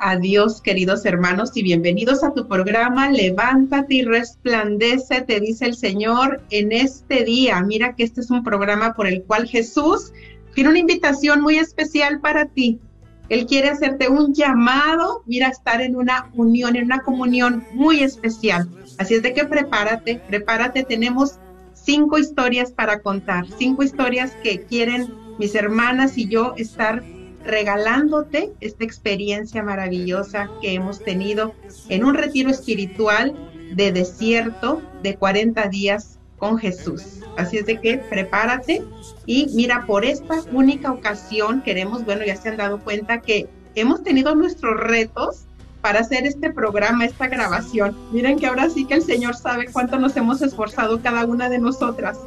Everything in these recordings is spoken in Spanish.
a Dios, queridos hermanos, y bienvenidos a tu programa Levántate y resplandece, te dice el Señor en este día. Mira que este es un programa por el cual Jesús tiene una invitación muy especial para ti. Él quiere hacerte un llamado, mira, estar en una unión, en una comunión muy especial. Así es de que prepárate, prepárate. Tenemos cinco historias para contar, cinco historias que quieren mis hermanas y yo estar regalándote esta experiencia maravillosa que hemos tenido en un retiro espiritual de desierto de 40 días con Jesús. Así es de que prepárate y mira, por esta única ocasión queremos, bueno, ya se han dado cuenta que hemos tenido nuestros retos para hacer este programa, esta grabación. Miren que ahora sí que el Señor sabe cuánto nos hemos esforzado cada una de nosotras,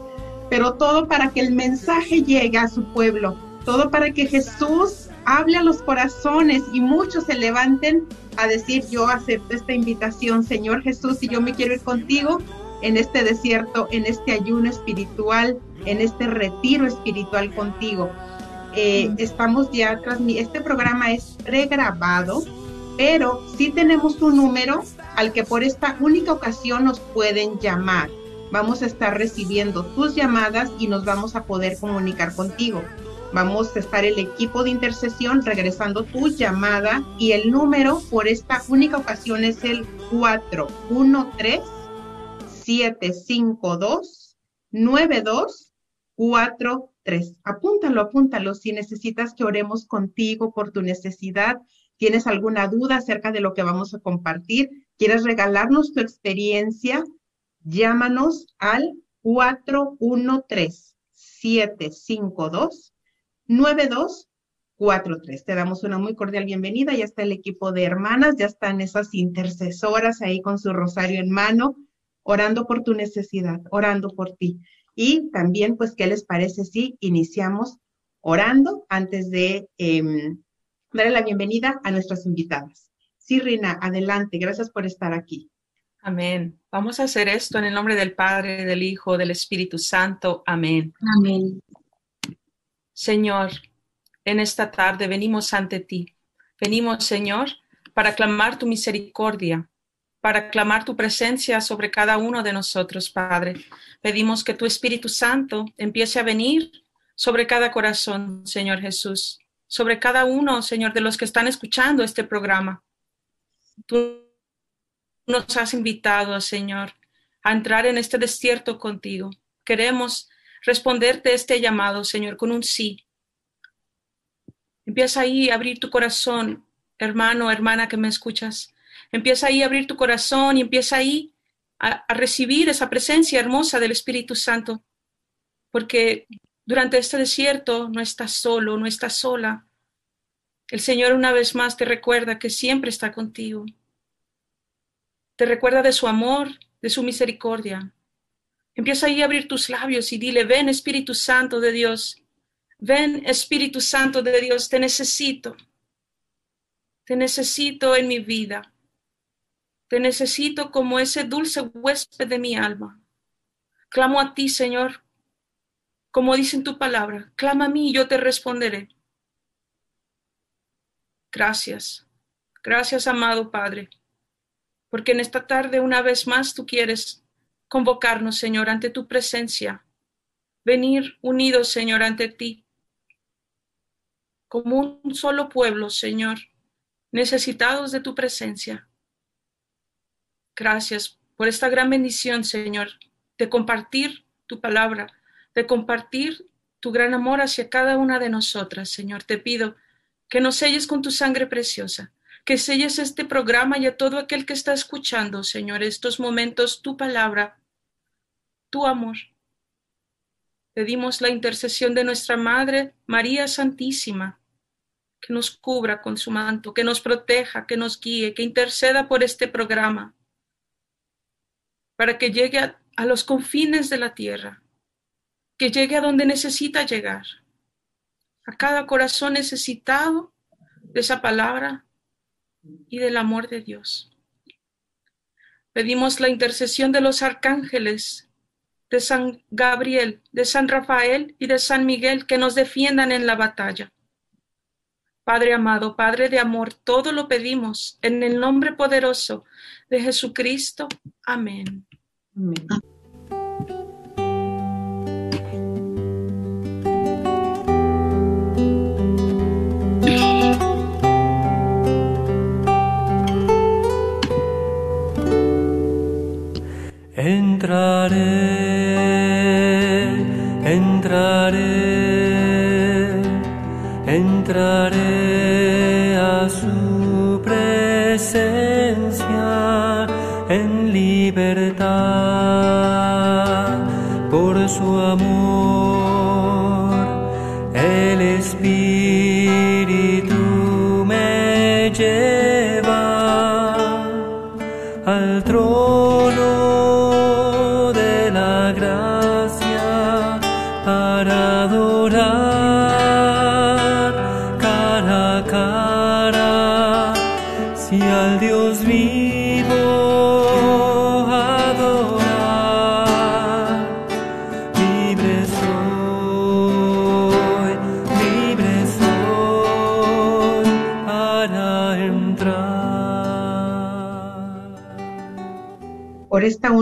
pero todo para que el mensaje llegue a su pueblo, todo para que Jesús hable a los corazones y muchos se levanten a decir, yo acepto esta invitación, Señor Jesús, y yo me quiero ir contigo en este desierto, en este ayuno espiritual, en este retiro espiritual contigo. Eh, estamos ya este programa es pregrabado, pero sí tenemos un número al que por esta única ocasión nos pueden llamar. Vamos a estar recibiendo tus llamadas y nos vamos a poder comunicar contigo. Vamos a estar el equipo de intercesión regresando tu llamada y el número por esta única ocasión es el 413-752-9243. Apúntalo, apúntalo si necesitas que oremos contigo por tu necesidad. ¿Tienes alguna duda acerca de lo que vamos a compartir? ¿Quieres regalarnos tu experiencia? Llámanos al 413 752 9243. Te damos una muy cordial bienvenida. Ya está el equipo de hermanas, ya están esas intercesoras ahí con su rosario en mano, orando por tu necesidad, orando por ti. Y también, pues, ¿qué les parece si iniciamos orando antes de em, darle la bienvenida a nuestras invitadas? Sí, Rina, adelante. Gracias por estar aquí. Amén. Vamos a hacer esto en el nombre del Padre, del Hijo, del Espíritu Santo. Amén. Amén. Señor, en esta tarde venimos ante ti. Venimos, Señor, para clamar tu misericordia, para clamar tu presencia sobre cada uno de nosotros, Padre. Pedimos que tu Espíritu Santo empiece a venir sobre cada corazón, Señor Jesús, sobre cada uno, Señor, de los que están escuchando este programa. Tú nos has invitado, Señor, a entrar en este desierto contigo. Queremos responderte este llamado, Señor, con un sí. Empieza ahí a abrir tu corazón, hermano, hermana que me escuchas. Empieza ahí a abrir tu corazón y empieza ahí a, a recibir esa presencia hermosa del Espíritu Santo. Porque durante este desierto no estás solo, no estás sola. El Señor una vez más te recuerda que siempre está contigo. Te recuerda de su amor, de su misericordia. Empieza ahí a abrir tus labios y dile, ven Espíritu Santo de Dios, ven Espíritu Santo de Dios, te necesito. Te necesito en mi vida. Te necesito como ese dulce huésped de mi alma. Clamo a ti, Señor, como dice en tu palabra, clama a mí y yo te responderé. Gracias. Gracias, amado Padre, porque en esta tarde una vez más tú quieres convocarnos, Señor, ante tu presencia, venir unidos, Señor, ante ti, como un solo pueblo, Señor, necesitados de tu presencia. Gracias por esta gran bendición, Señor, de compartir tu palabra, de compartir tu gran amor hacia cada una de nosotras, Señor. Te pido que nos selles con tu sangre preciosa, que selles este programa y a todo aquel que está escuchando, Señor, estos momentos, tu palabra, tu amor. Pedimos la intercesión de nuestra Madre María Santísima, que nos cubra con su manto, que nos proteja, que nos guíe, que interceda por este programa, para que llegue a, a los confines de la tierra, que llegue a donde necesita llegar, a cada corazón necesitado de esa palabra y del amor de Dios. Pedimos la intercesión de los arcángeles de San Gabriel, de San Rafael y de San Miguel que nos defiendan en la batalla. Padre amado, Padre de amor, todo lo pedimos en el nombre poderoso de Jesucristo. Amén. Entraré, entraré, entraré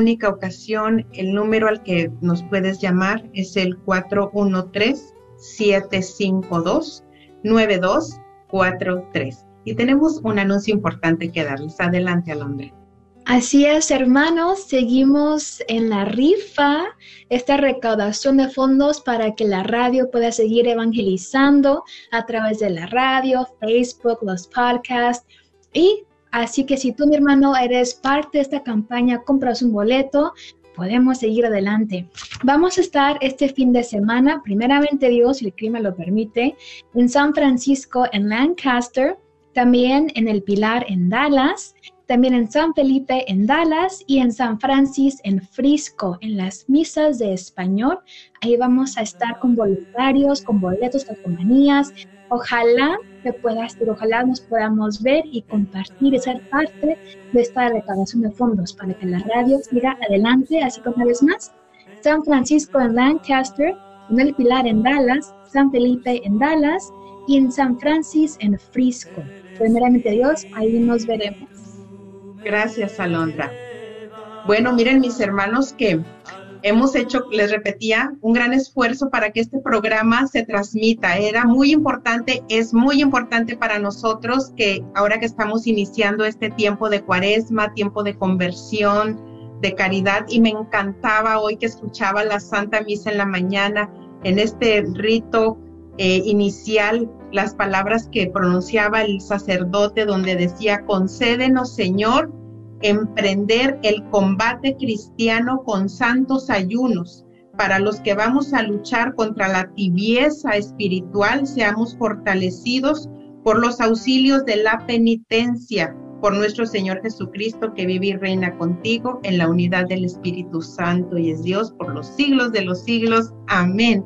única ocasión, el número al que nos puedes llamar es el 413-752-9243. Y tenemos un anuncio importante que darles. Adelante, Alondra. Así es, hermanos, seguimos en la rifa, esta recaudación de fondos para que la radio pueda seguir evangelizando a través de la radio, Facebook, los podcasts. Y así que si tú, mi hermano, eres parte de esta campaña, compras un boleto, podemos seguir adelante. Vamos a estar este fin de semana, primeramente Dios, si el clima lo permite, en San Francisco, en Lancaster, también en el Pilar, en Dallas, también en San Felipe, en Dallas y en San Francis, en Frisco, en las misas de español. Ahí vamos a estar con voluntarios, con boletos, calcomanías. Ojalá que puedas ir, ojalá nos podamos ver y compartir y ser parte de esta recaudación de fondos para que la radio siga adelante, así que una vez más, San Francisco en Lancaster, en el Pilar en Dallas, San Felipe en Dallas y en San Francisco, en Frisco. Primeramente Dios, ahí nos veremos. Gracias, Alondra. Bueno, miren mis hermanos que hemos hecho, les repetía, un gran esfuerzo para que este programa se transmita. Era muy importante, es muy importante para nosotros que ahora que estamos iniciando este tiempo de cuaresma, tiempo de conversión, de caridad, y me encantaba hoy que escuchaba la Santa Misa en la mañana, en este rito eh, inicial, las palabras que pronunciaba el sacerdote donde decía, concédenos Señor emprender el combate cristiano con santos ayunos. Para los que vamos a luchar contra la tibieza espiritual, seamos fortalecidos por los auxilios de la penitencia, por nuestro Señor Jesucristo, que vive y reina contigo en la unidad del Espíritu Santo y es Dios por los siglos de los siglos. Amén.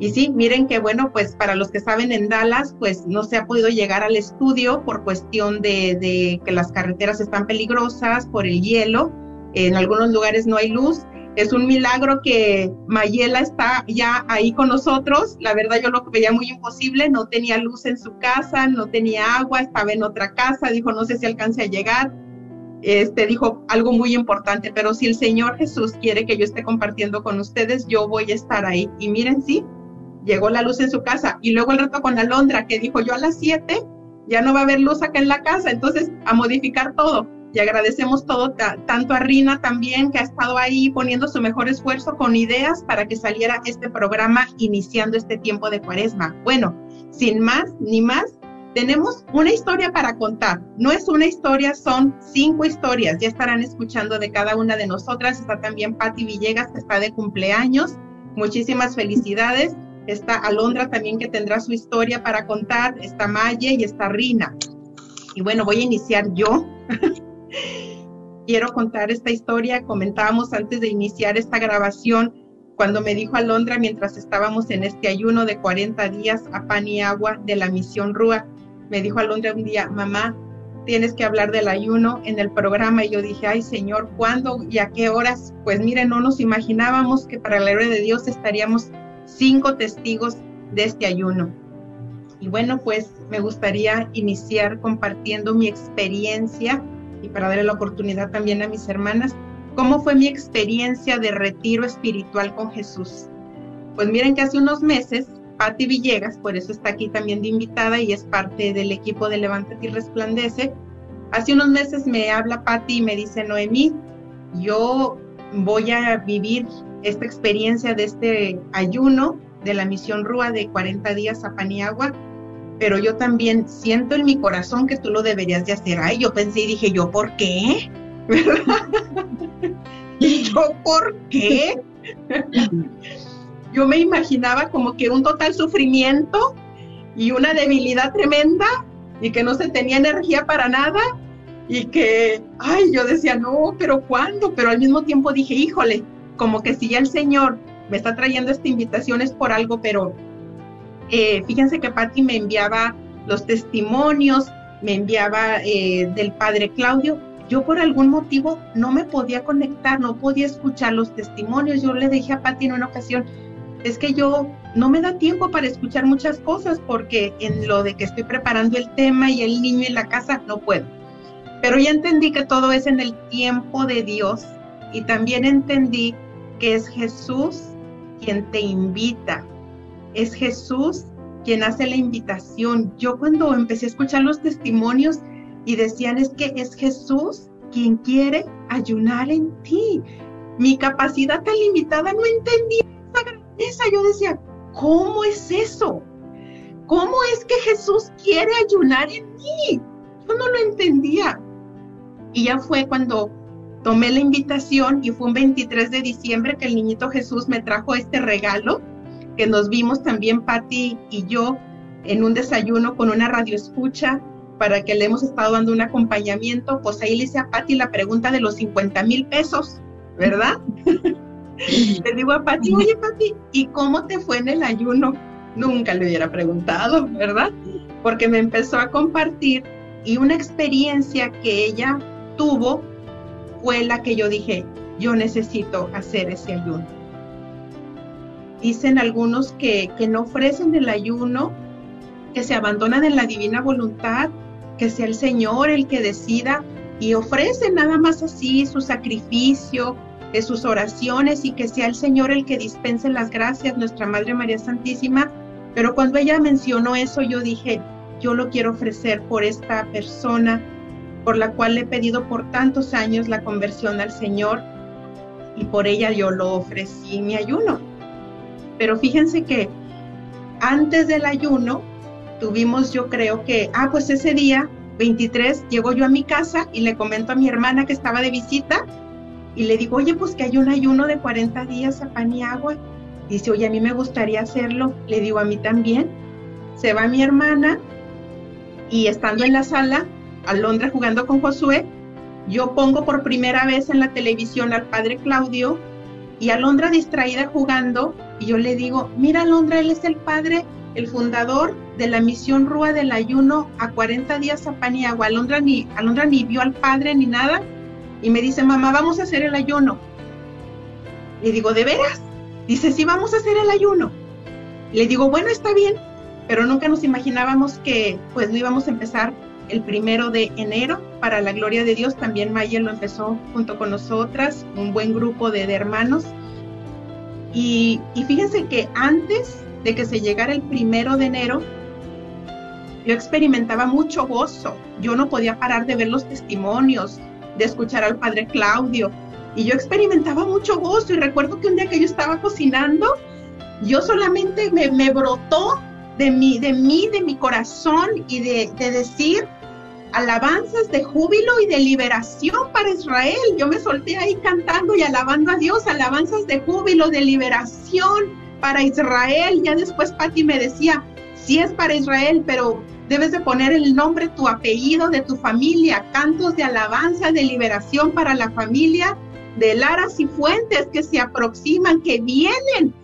Y sí, miren que bueno, pues para los que saben en Dallas, pues no se ha podido llegar al estudio por cuestión de, que las carreteras están peligrosas, por el hielo, en algunos lugares no hay luz. Es un milagro que Mayela está ya ahí con nosotros. La verdad yo lo veía muy imposible, no tenía luz en su casa, no tenía agua, estaba en otra casa, dijo no sé si alcance a llegar este, dijo algo muy importante, pero si el Señor Jesús quiere que yo esté compartiendo con ustedes, yo voy a estar ahí. Y miren, sí, llegó la luz en su casa. Y luego el reto con Alondra, que dijo, yo a las 7 ya no va a haber luz acá en la casa, entonces a modificar todo. Y agradecemos todo, tanto a Rina también, que ha estado ahí poniendo su mejor esfuerzo con ideas para que saliera este programa iniciando este tiempo de cuaresma. Bueno, sin más ni más, tenemos una historia para contar. No es una historia, son cinco historias. Ya estarán escuchando de cada una de nosotras. Está también Patti Villegas, que está de cumpleaños. Muchísimas felicidades. Está Alondra también, que tendrá su historia para contar. Está Maye y está Rina. Y bueno, voy a iniciar yo. Quiero contar esta historia. Comentábamos antes de iniciar esta grabación cuando me dijo Alondra mientras estábamos en este ayuno de 40 días a pan y agua de la misión Rúa me dijo Alondra un día, mamá, tienes que hablar del ayuno en el programa. Y yo dije, ay Señor, ¿cuándo y a qué horas? Pues mire, no nos imaginábamos que para la gloria de Dios estaríamos cinco testigos de este ayuno. Y bueno, pues me gustaría iniciar compartiendo mi experiencia y para darle la oportunidad también a mis hermanas, cómo fue mi experiencia de retiro espiritual con Jesús. Pues miren que hace unos meses Patti Villegas, por eso está aquí también de invitada y es parte del equipo de Levántate y Resplandece. Hace unos meses me habla Patti y me dice, Noemí, yo voy a vivir esta experiencia de este ayuno de la misión Rúa de 40 días a Paniagua, pero yo también siento en mi corazón que tú lo deberías de hacer. Ay, yo pensé y dije, ¿yo por qué? ¿Y yo por qué? yo me imaginaba como que un total sufrimiento y una debilidad tremenda y que no se tenía energía para nada y que, ay, yo decía, no, pero ¿cuándo? Pero al mismo tiempo dije, híjole, como que si ya el Señor me está trayendo esta invitación es por algo, pero eh, fíjense que Patti me enviaba los testimonios, me enviaba eh, del Padre Claudio. Yo por algún motivo no me podía conectar, no podía escuchar los testimonios. Yo le dije a Patti en una ocasión, es que yo no me da tiempo para escuchar muchas cosas porque en lo de que estoy preparando el tema y el niño en la casa no puedo. Pero ya entendí que todo es en el tiempo de Dios y también entendí que es Jesús quien te invita. Es Jesús quien hace la invitación. Yo cuando empecé a escuchar los testimonios y decían es que es Jesús quien quiere ayunar en ti. Mi capacidad tan limitada no entendía esa yo decía, ¿cómo es eso? ¿Cómo es que Jesús quiere ayunar en mí? Yo no lo entendía. Y ya fue cuando tomé la invitación y fue un 23 de diciembre que el niñito Jesús me trajo este regalo, que nos vimos también Patti y yo en un desayuno con una radio escucha para que le hemos estado dando un acompañamiento, pues ahí le hice a Patti la pregunta de los 50 mil pesos, ¿verdad? Le digo a Pati, oye Pati, ¿y cómo te fue en el ayuno? Nunca le hubiera preguntado, ¿verdad? Porque me empezó a compartir y una experiencia que ella tuvo fue la que yo dije, yo necesito hacer ese ayuno. Dicen algunos que, que no ofrecen el ayuno que se abandonan en la divina voluntad, que sea el Señor el que decida y ofrece nada más así su sacrificio, de sus oraciones y que sea el Señor el que dispense las gracias, nuestra Madre María Santísima. Pero cuando ella mencionó eso, yo dije, yo lo quiero ofrecer por esta persona por la cual le he pedido por tantos años la conversión al Señor y por ella yo lo ofrecí mi ayuno. Pero fíjense que antes del ayuno tuvimos, yo creo que, ah, pues ese día 23 llego yo a mi casa y le comento a mi hermana que estaba de visita y le digo, oye, pues que hay un ayuno de 40 días a pan y agua. Dice, oye, a mí me gustaría hacerlo. Le digo, a mí también. Se va mi hermana y estando en la sala, Alondra jugando con Josué, yo pongo por primera vez en la televisión al padre Claudio y Alondra distraída jugando y yo le digo, mira Alondra, él es el padre, el fundador de la misión Rúa del ayuno a 40 días a pan y agua. Alondra ni, Alondra ni vio al padre ni nada y me dice, mamá, vamos a hacer el ayuno. Le digo, ¿de veras? Dice, sí, vamos a hacer el ayuno. Le digo, bueno, está bien, pero nunca nos imaginábamos que pues no íbamos a empezar el primero de enero. Para la gloria de Dios, también Maya lo empezó junto con nosotras, un buen grupo de, hermanos. Y, y fíjense que antes de que se llegara el primero de enero, yo experimentaba mucho gozo. Yo no podía parar de ver los testimonios, de escuchar al padre Claudio. Y yo experimentaba mucho gozo y recuerdo que un día que yo estaba cocinando, yo solamente me, me brotó de mí, de mí, de mi corazón y de, de decir alabanzas de júbilo y de liberación para Israel. Yo me solté ahí cantando y alabando a Dios, alabanzas de júbilo, de liberación para Israel. Ya después Patti me decía, sí es para Israel, pero debes de poner el nombre, tu apellido de tu familia, cantos de alabanza, de liberación para la familia de Laras y Fuentes que se aproximan, que vienen.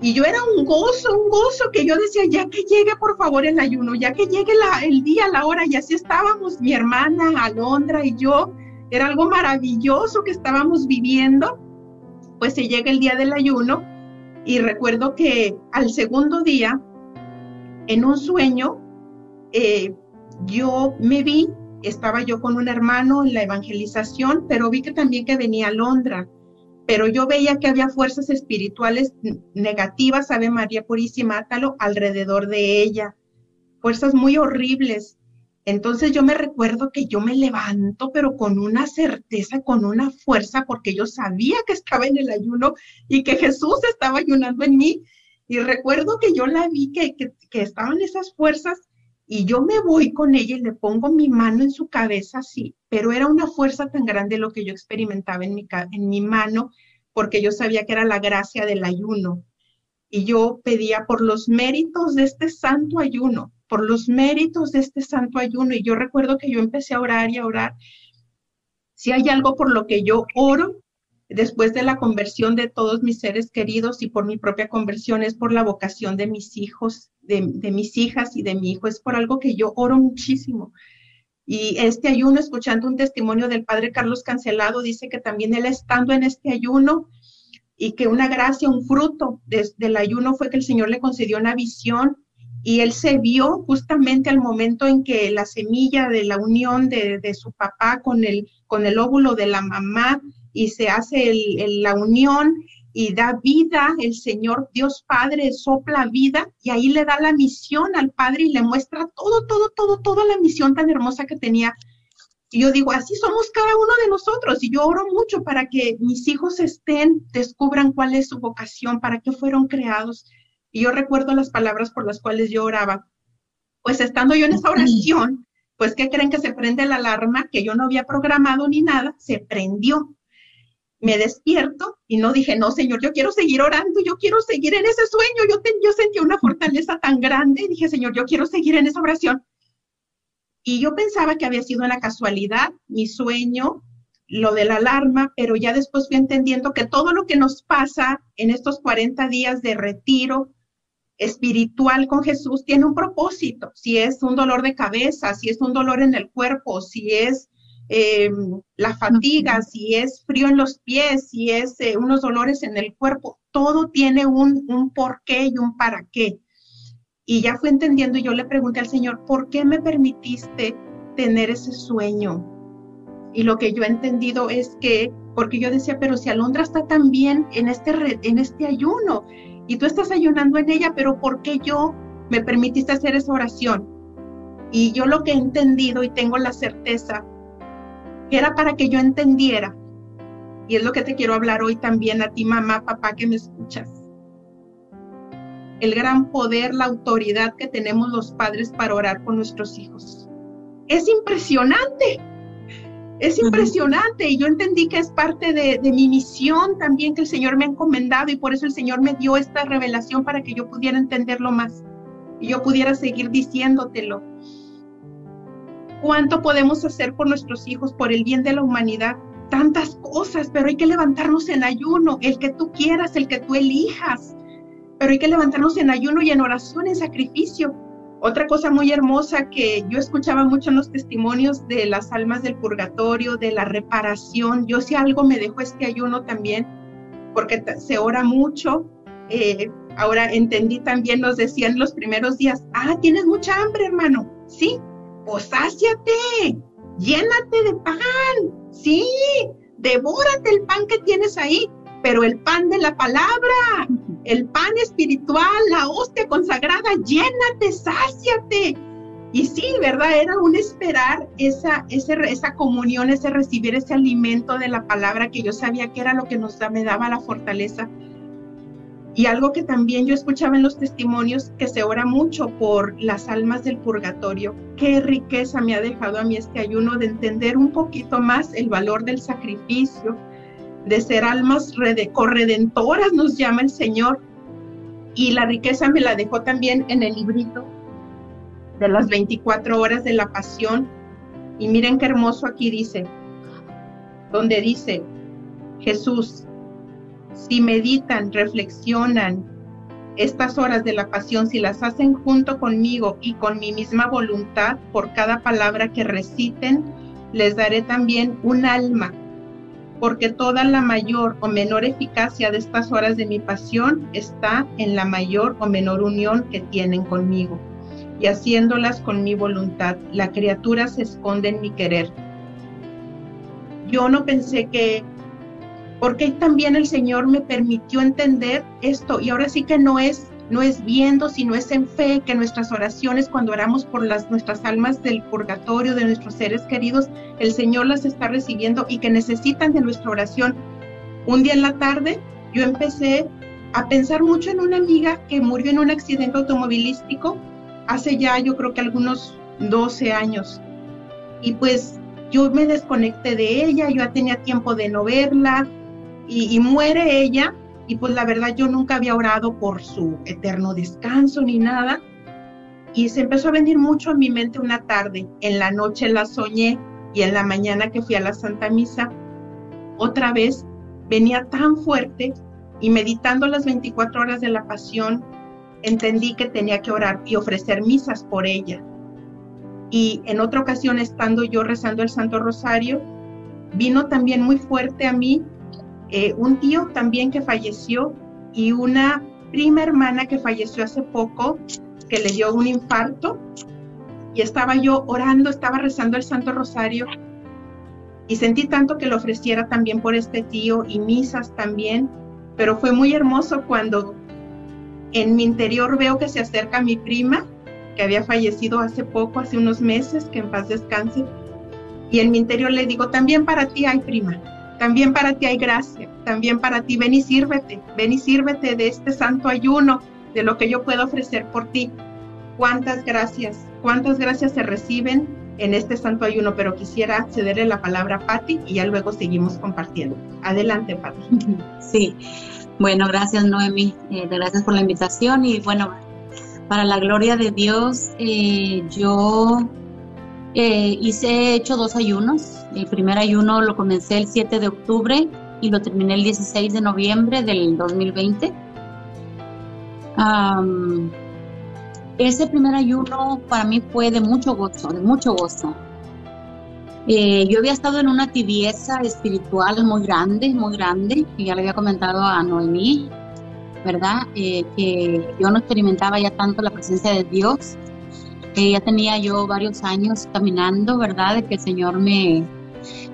Y yo era un gozo, un gozo que yo decía, ya que llegue por favor el ayuno, ya que llegue el día, la hora, y así estábamos, mi hermana Alondra y yo, era algo maravilloso que estábamos viviendo. Pues se llega el día del ayuno y recuerdo que al segundo día, en un sueño, eh, yo me vi, estaba yo con un hermano en la evangelización, pero vi que también que venía Alondra pero yo veía que había fuerzas espirituales negativas, Ave María Purísima, átalo, alrededor de ella, fuerzas muy horribles. Entonces yo me recuerdo que yo me levanto, pero con una certeza, con una fuerza, porque yo sabía que estaba en el ayuno y que Jesús estaba ayunando en mí. Y recuerdo que yo la vi, que, que estaban esas fuerzas y yo me voy con ella y le pongo mi mano en su cabeza así, pero era una fuerza tan grande lo que yo experimentaba en mi, en mi mano, porque yo sabía que era la gracia del ayuno. Y yo pedía por los méritos de este santo ayuno, por los méritos de este santo ayuno. Y yo recuerdo que yo empecé a orar y a orar. Si hay algo por lo que yo oro, después de la conversión de todos mis seres queridos y por mi propia conversión, es por la vocación de mis hijos, de, mis hijas y de mi hijo. Es por algo que yo oro muchísimo. Y este ayuno, escuchando un testimonio del padre Carlos Cancelado, dice que también él estando en este ayuno y que una gracia, un fruto del ayuno fue que el Señor le concedió una visión y él se vio justamente al momento en que la semilla de la unión de, de su papá con el, con el óvulo de la mamá y se hace la unión y da vida, el Señor Dios Padre sopla vida y ahí le da la misión al Padre y le muestra todo, todo, todo, toda la misión tan hermosa que tenía. Y yo digo, así somos cada uno de nosotros y yo oro mucho para que mis hijos estén, descubran cuál es su vocación, para qué fueron creados. Y yo recuerdo las palabras por las cuales yo oraba. Pues estando yo en esa oración, pues ¿qué creen que se prende la alarma que yo no había programado ni nada? Se prendió me despierto y no dije, no, Señor, yo quiero seguir orando, yo quiero seguir en ese sueño. Yo, yo sentí una fortaleza tan grande y dije, Señor, yo quiero seguir en esa oración. Y yo pensaba que había sido una casualidad mi sueño, lo de la alarma, pero ya después fui entendiendo que todo lo que nos pasa en estos 40 días de retiro espiritual con Jesús tiene un propósito. Si es un dolor de cabeza, si es un dolor en el cuerpo, si es eh, la fatiga, si es frío en los pies, si es eh, unos dolores en el cuerpo, todo tiene un, un porqué y un para qué. Y ya fue entendiendo y yo le pregunté al Señor, ¿por qué me permitiste tener ese sueño? Y lo que yo he entendido es que, porque yo decía, pero si Alondra está tan bien en este, en este ayuno y tú estás ayunando en ella, pero ¿por qué yo me permitiste hacer esa oración? Y yo lo que he entendido y tengo la certeza era para que yo entendiera, y es lo que te quiero hablar hoy también a ti, mamá, papá, que me escuchas. El gran poder, la autoridad que tenemos los padres para orar por nuestros hijos. Es impresionante. Es impresionante y yo entendí que es parte de, de, mi misión también que el Señor me ha encomendado y por eso el Señor me dio esta revelación para que yo pudiera entenderlo más y yo pudiera seguir diciéndotelo. ¿Cuánto podemos hacer por nuestros hijos, por el bien de la humanidad? Tantas cosas, pero hay que levantarnos en ayuno, el que tú quieras, el que tú elijas, pero hay que levantarnos en ayuno y en oración, en sacrificio otra cosa muy hermosa que yo escuchaba mucho en los testimonios de las almas del purgatorio, de la reparación. Yo si algo me dejó este ayuno también, porque se ora mucho. Eh, ahora entendí también, nos decían los primeros días, ah, tienes mucha hambre, hermano. Sí, pues sáciate, llénate de pan. Sí, devórate el pan que tienes ahí pero el pan de la palabra, el pan espiritual, la hostia consagrada, llénate, sáciate. Y sí, ¿verdad? Era un esperar esa, esa comunión, ese recibir ese alimento de la palabra que yo sabía que era lo que nos me daba la fortaleza. Y algo que también yo escuchaba en los testimonios, que se ora mucho por las almas del purgatorio. Qué riqueza me ha dejado a mí este ayuno de entender un poquito más el valor del sacrificio, de ser almas corredentoras, nos llama el Señor. Y la riqueza me la dejó también en el librito de las 24 horas de la pasión. Y miren qué hermoso aquí dice, donde dice, Jesús, si meditan, reflexionan estas horas de la pasión, si las hacen junto conmigo y con mi misma voluntad, por cada palabra que reciten, les daré también un alma porque toda la mayor o menor eficacia de estas horas de mi pasión está en la mayor o menor unión que tienen conmigo. Y haciéndolas con mi voluntad, la criatura se esconde en mi querer. Yo no pensé que, porque también el Señor me permitió entender esto, y ahora sí que no es no es viendo, sino es en fe que nuestras oraciones, cuando oramos por las, nuestras almas del purgatorio, de nuestros seres queridos, el Señor las está recibiendo y que necesitan de nuestra oración. Un día en la tarde yo empecé a pensar mucho en una amiga que murió en un accidente automovilístico hace ya yo creo que algunos 12 años. Y pues yo me desconecté de ella, yo ya tenía tiempo de no verla y, muere ella y pues la verdad yo nunca había orado por su eterno descanso ni nada. Y se empezó a venir mucho a mi mente una tarde. En la noche la soñé y en la mañana que fui a la Santa Misa, otra vez venía tan fuerte y meditando las 24 horas de la pasión, entendí que tenía que orar y ofrecer misas por ella. Y en otra ocasión, estando yo rezando el Santo Rosario, vino también muy fuerte a mí eh, un tío también que falleció y una prima hermana que falleció hace poco, que le dio un infarto. Y estaba yo orando, estaba rezando el Santo Rosario y sentí tanto que lo ofreciera también por este tío y misas también, pero fue muy hermoso cuando en mi interior veo que se acerca mi prima, que había fallecido hace poco, hace unos meses, que en paz descanse, y en mi interior le digo, también para ti hay prima, también para ti hay gracia, también para ti ven y sírvete, ven y sírvete de este santo ayuno, de lo que yo puedo ofrecer por ti. Cuántas gracias, cuántas gracias se reciben en este santo ayuno, pero quisiera cederle la palabra a Patti y ya luego seguimos compartiendo. Adelante, Patti. Sí, bueno, gracias Noemi, eh, gracias por la invitación y bueno, para la gloria de Dios, eh, yo eh, hice, he hecho dos ayunos. El primer ayuno lo comencé el 7 de octubre y lo terminé el 16 de noviembre del 2020. ese primer ayuno para mí fue de mucho gozo, de mucho gozo. Eh, yo había estado en una tibieza espiritual muy grande, muy grande, y ya le había comentado a Noemí. ¿verdad? Eh, que yo no experimentaba ya tanto la presencia de Dios. Eh, ya tenía yo varios años caminando, ¿verdad? De que el Señor me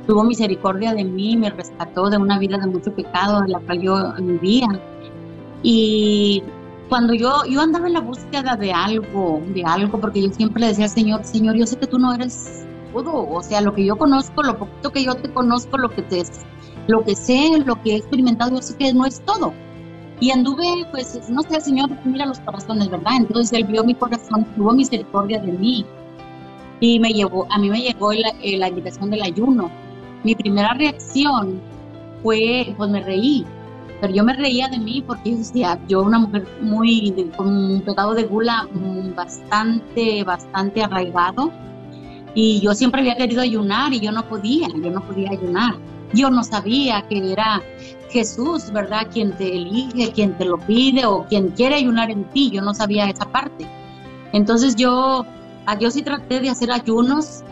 tuvo misericordia de mí, me rescató de una vida de mucho pecado en la cual yo vivía. Y cuando yo, yo andaba en la búsqueda de algo, de algo, porque yo siempre decía al Señor, Señor, yo sé que tú no eres todo, o sea, lo que yo conozco, lo poquito que yo te conozco, lo que te, lo que sé, lo que he experimentado, yo sé que no es todo. Y anduve, pues, no sé, Señor mira los corazones, ¿verdad? Entonces Él vio mi corazón, tuvo misericordia de mí. Y me llevó, a mí me llegó la, eh, la invitación del ayuno. Mi primera reacción fue, pues me reí, pero yo me reía de mí porque yo decía, yo una mujer muy, de- con un pecado de gula mm, bastante, bastante arraigado, y yo siempre había querido ayunar y yo no podía, yo no podía ayunar. Yo no sabía que era Jesús, ¿verdad? Quien te elige, quien te lo pide o quien quiere ayunar en ti. Yo no sabía esa parte. Entonces yo, ah, yo sí traté de hacer ayunos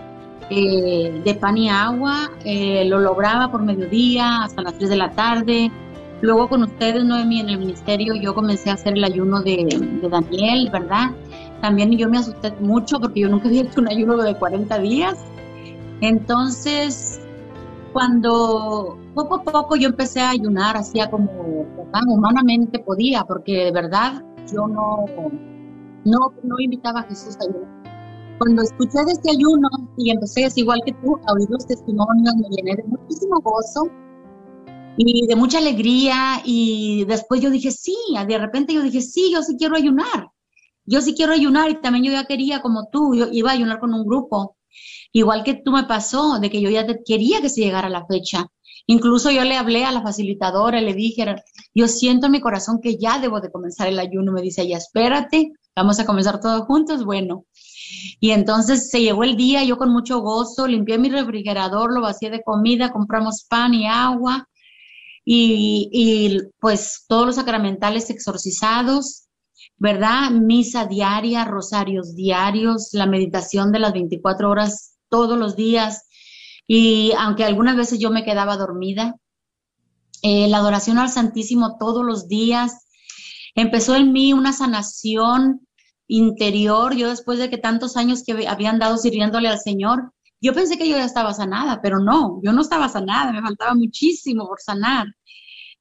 eh, de pan y agua. eh, lo lograba por mediodía hasta las 3 de la tarde. Luego con ustedes, Noemi, en el ministerio, yo comencé a hacer el ayuno de, de Daniel, ¿verdad? También yo me asusté mucho porque yo nunca había hecho un ayuno de 40 días. Entonces, cuando poco a poco yo empecé a ayunar, hacía como tan humanamente podía, porque de verdad yo no, no, no invitaba a Jesús a ayunar. Cuando escuché de este ayuno y empecé, es igual que tú, a oír los testimonios, me llené de muchísimo gozo y de mucha alegría y después yo dije, sí, de repente yo dije, sí, yo sí quiero ayunar. Yo sí quiero ayunar y también yo ya quería, como tú, yo iba a ayunar con un grupo. Igual que tú me pasó, de que yo ya te- quería que se llegara la fecha. Incluso yo le hablé a la facilitadora, le dije, yo siento en mi corazón que ya debo de comenzar el ayuno. Me dice, ya espérate, vamos a comenzar todos juntos. Bueno, y entonces se llegó el día, yo con mucho gozo, limpié mi refrigerador, lo vacié de comida, compramos pan y agua y, y pues todos los sacramentales exorcizados, ¿verdad? Misa diaria, rosarios diarios, la meditación de las 24 horas todos los días. Y aunque algunas veces yo me quedaba dormida, eh, la adoración al Santísimo todos los días. Empezó en mí una sanación interior. Yo después de que tantos años que habían dado sirviéndole al Señor, yo pensé que yo ya estaba sanada, pero no, yo no estaba sanada, me faltaba muchísimo por sanar.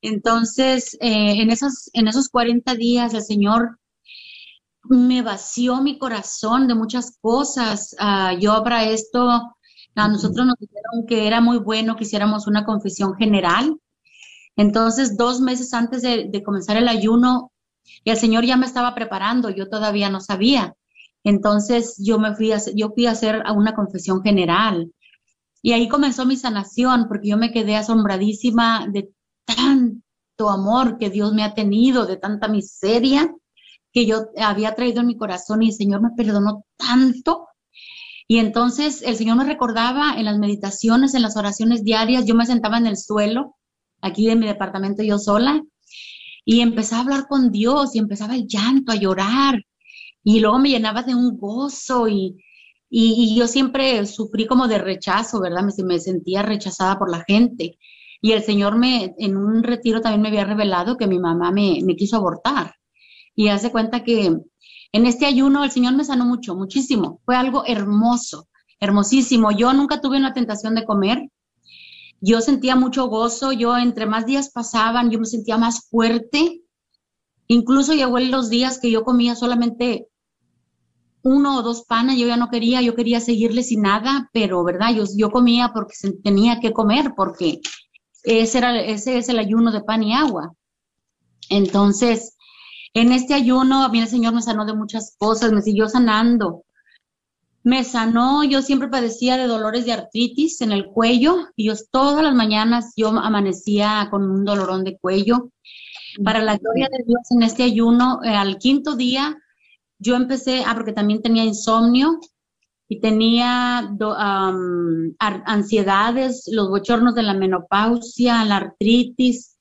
Entonces, eh, en, esos, en esos 40 días el Señor me vació mi corazón de muchas cosas. Ah, yo para esto, a nosotros nos dijeron que era muy bueno que hiciéramos una confesión general. Entonces, dos meses antes de, de comenzar el ayuno, el Señor ya me estaba preparando, yo todavía no sabía. Entonces, yo me fui a, yo fui a hacer una confesión general. Y ahí comenzó mi sanación, porque yo me quedé asombradísima de tanto amor que Dios me ha tenido, de tanta miseria que yo había traído en mi corazón y el Señor me perdonó tanto. Y entonces el Señor me recordaba en las meditaciones, en las oraciones diarias, yo me sentaba en el suelo, aquí en mi departamento yo sola, y empezaba a hablar con Dios y empezaba el llanto, a llorar, y luego me llenaba de un gozo y, y, y yo siempre sufrí como de rechazo, ¿verdad? Me, me sentía rechazada por la gente. Y el Señor me, en un retiro también me había revelado que mi mamá me, me quiso abortar. Y hace cuenta que en este ayuno el Señor me sanó mucho, muchísimo. Fue algo hermoso, hermosísimo. Yo nunca tuve una tentación de comer. Yo sentía mucho gozo. Yo entre más días pasaban, yo me sentía más fuerte. Incluso llegó en los días que yo comía solamente uno o dos panes, yo ya no quería, yo quería seguirle sin nada, pero verdad, yo, comía porque tenía que comer, porque ese es el ayuno de pan y agua. Entonces, en este ayuno, a mí el Señor me sanó de muchas cosas, me siguió sanando. Me sanó, yo siempre padecía de dolores de artritis en el cuello y yo todas las mañanas yo amanecía con un dolorón de cuello. Para la gloria de Dios en este ayuno, eh, al quinto día, yo empecé, ah, porque también tenía insomnio y tenía ar- ansiedades, los bochornos de la menopausia, la artritis.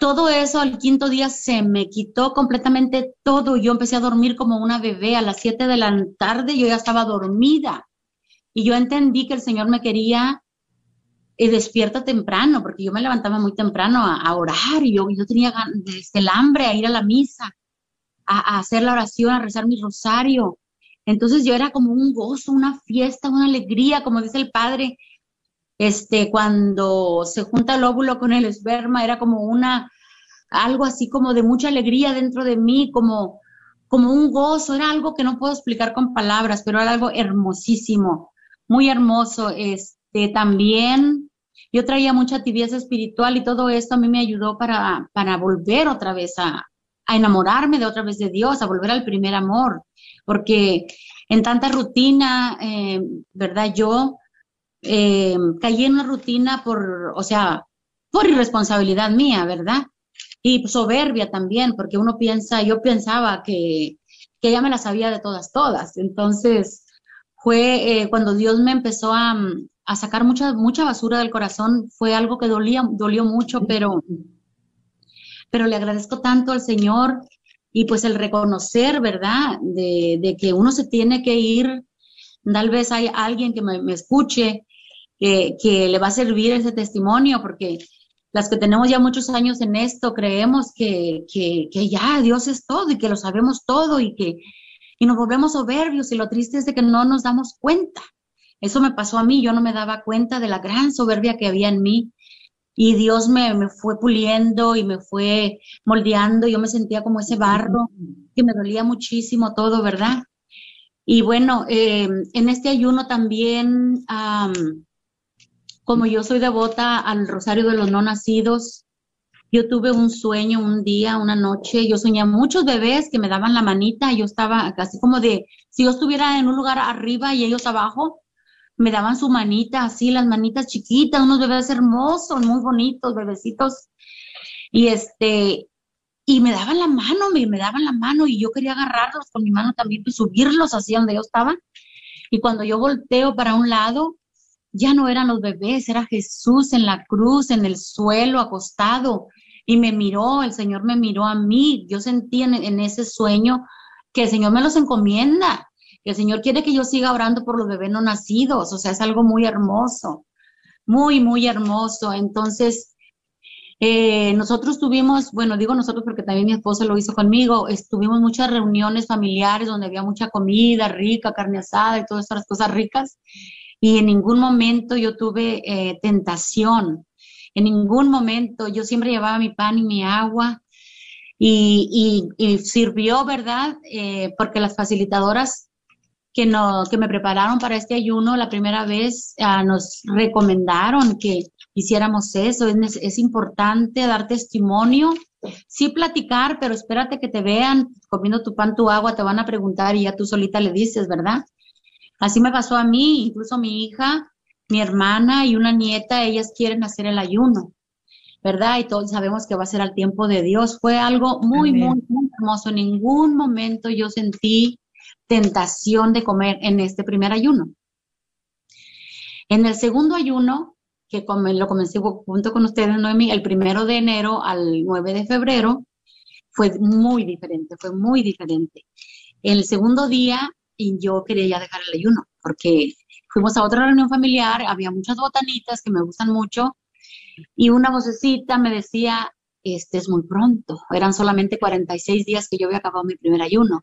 Todo eso al quinto día se me quitó completamente todo. Yo empecé a dormir como una bebé. A las siete de la tarde yo ya estaba dormida. Y yo entendí que el Señor me quería eh, despierta temprano, porque yo me levantaba muy temprano a, orar y yo, tenía este, el hambre a ir a la misa, a, a hacer la oración, a rezar mi rosario. Entonces yo era como un gozo, una fiesta, una alegría, como dice el padre, este, cuando se junta el óvulo con el esperma, era como una, algo así como de mucha alegría dentro de mí, como, como un gozo, era algo que no puedo explicar con palabras, pero era algo hermosísimo, muy hermoso. Este, también yo traía mucha tibieza espiritual y todo esto a mí me ayudó para, para volver otra vez a, a enamorarme de otra vez de Dios, a volver al primer amor, porque en tanta rutina, eh, ¿verdad? Yo eh, caí en una rutina por, o sea, por irresponsabilidad mía, ¿verdad? Y soberbia también, porque uno piensa, yo pensaba que, que ya me la sabía de todas, todas. Entonces, fue eh, cuando Dios me empezó a, a sacar mucha, mucha basura del corazón, fue algo que dolía, dolió mucho, pero, pero le agradezco tanto al Señor y pues el reconocer, ¿verdad? De, de que uno se tiene que ir, tal vez hay alguien que me, me escuche, que, le va a servir ese testimonio, porque las que tenemos ya muchos años en esto creemos que, que, ya Dios es todo y que lo sabemos todo y que y nos volvemos soberbios y lo triste es de que no nos damos cuenta. Eso me pasó a mí, yo no me daba cuenta de la gran soberbia que había en mí y Dios me, me fue puliendo y me fue moldeando, yo me sentía como ese barro que me dolía muchísimo todo, ¿verdad? Y bueno, eh, en este ayuno también, am, como yo soy devota al Rosario de los No Nacidos, yo tuve un sueño un día, una noche, yo soñé muchos bebés que me daban la manita, yo estaba casi como de, si yo estuviera en un lugar arriba y ellos abajo, me daban su manita, así, las manitas chiquitas, unos bebés hermosos, muy bonitos, bebecitos, y este, y me daban la mano, me, me daban la mano, y yo quería agarrarlos con mi mano también subirlos así donde yo estaba, y cuando yo volteo para un lado, ya no eran los bebés, era Jesús en la cruz, en el suelo, acostado, y me miró, el Señor me miró a mí, yo sentí en, ese sueño que el Señor me los encomienda, que el Señor quiere que yo siga orando por los bebés no nacidos, o sea, es algo muy hermoso, muy, muy hermoso. Entonces, eh, nosotros tuvimos, bueno, digo nosotros porque también mi esposa lo hizo conmigo, estuvimos muchas reuniones familiares donde había mucha comida rica, carne asada y todas estas cosas ricas, y en ningún momento yo tuve eh, tentación, en ningún momento, yo siempre llevaba mi pan y mi agua, y, sirvió, ¿verdad? Eh, porque las facilitadoras que, no, que me prepararon para este ayuno la primera vez ah, nos recomendaron que hiciéramos eso. Es, es importante dar testimonio, sí platicar, pero espérate que te vean comiendo tu pan, tu agua, te van a preguntar y ya tú solita le dices, ¿verdad? Así me pasó a mí, incluso mi hija, mi hermana y una nieta, ellas quieren hacer el ayuno. ¿verdad? Y todos sabemos que va a ser al tiempo de Dios. Fue algo muy, Amén. muy, muy hermoso. En ningún momento yo sentí tentación de comer en este primer ayuno. En el segundo ayuno, que lo comencé junto con ustedes, Noemi, el primero de enero al 9 de febrero, fue muy diferente, fue muy diferente. El segundo día, y yo quería ya dejar el ayuno, porque fuimos a otra reunión familiar, había muchas botanitas que me gustan mucho, y una vocecita me decía, este es muy pronto, eran solamente 46 días que yo había acabado mi primer ayuno.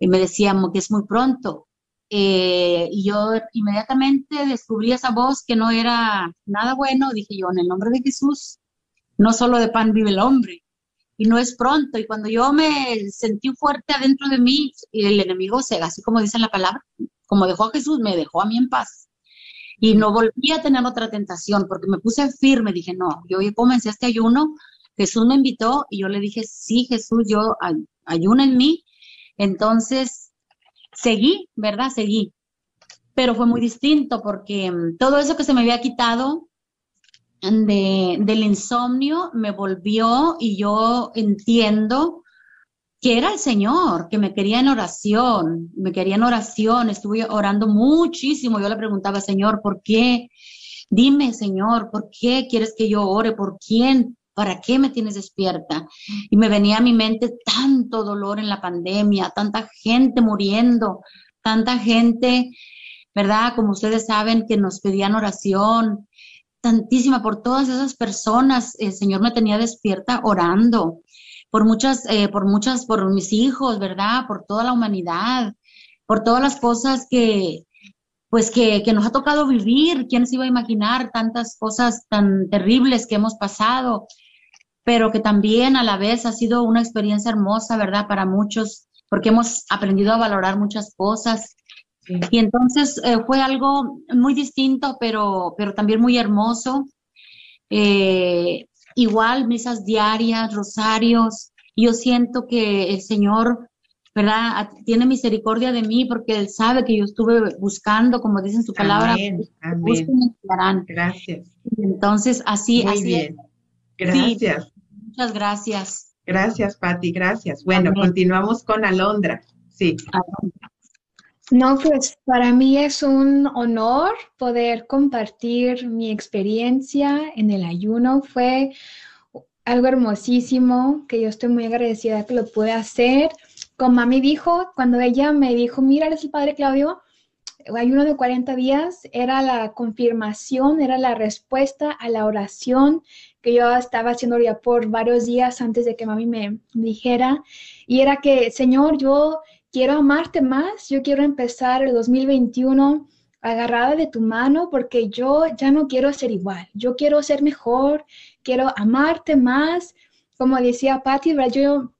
Y me decía "Mo, que es muy pronto. Eh, y yo inmediatamente descubrí esa voz que no era nada bueno. Dije yo, en el nombre de Jesús, no solo de pan vive el hombre. Y no es pronto. Y cuando yo me sentí fuerte adentro de mí, el enemigo se, así como dice la palabra, como dejó a Jesús, me dejó a mí en paz. Y no volví a tener otra tentación porque me puse firme. Dije, no, yo comencé este ayuno. Jesús me invitó y yo le dije, sí, Jesús, yo ay- ayuno en mí. Entonces, seguí, ¿verdad? Seguí. Pero fue muy distinto porque mm, todo eso que se me había quitado de, del insomnio me volvió y yo entiendo que era el Señor, que me quería en oración, me quería en oración, estuve orando muchísimo. Yo le preguntaba, Señor, ¿por qué? Dime, Señor, ¿por qué quieres que yo ore? ¿Por quién? ¿Para qué me tienes despierta? Y me venía a mi mente tanto dolor en la pandemia, tanta gente muriendo, tanta gente, ¿verdad? Como ustedes saben, que nos pedían oración. Tantísima por todas esas personas. El Señor me tenía despierta orando por muchas, eh, por muchas, por mis hijos, ¿verdad? Por toda la humanidad, por todas las cosas que, pues que, que nos ha tocado vivir. ¿Quién se iba a imaginar tantas cosas tan terribles que hemos pasado? Pero que también a la vez ha sido una experiencia hermosa, ¿verdad? Para muchos, porque hemos aprendido a valorar muchas cosas. Y entonces eh, fue algo muy distinto, pero, pero también muy hermoso. Eh, igual misas diarias, rosarios. Yo siento que el Señor, ¿verdad? Tiene misericordia de mí porque Él sabe que yo estuve buscando, como dice en su palabra, Amén, amén. Gracias. Entonces, así, Muy así bien. Gracias. Sí, muchas gracias. Gracias, Patti, gracias. Bueno, Amén. continuamos con Alondra. Sí. No, pues para mí es un honor poder compartir mi experiencia en el ayuno. Fue algo hermosísimo que yo estoy muy agradecida que lo pude hacer. Como mami dijo, cuando ella me dijo, mira, eres el padre Claudio, ayuno de 40 días era la confirmación, era la respuesta a la oración que yo estaba haciendo ya por varios días antes de que mami me dijera. Y era que, Señor, yo quiero amarte más, yo quiero empezar el 2021 agarrada de tu mano porque yo ya no quiero ser igual, yo quiero ser mejor, quiero amarte más. Como decía ¿verdad? yo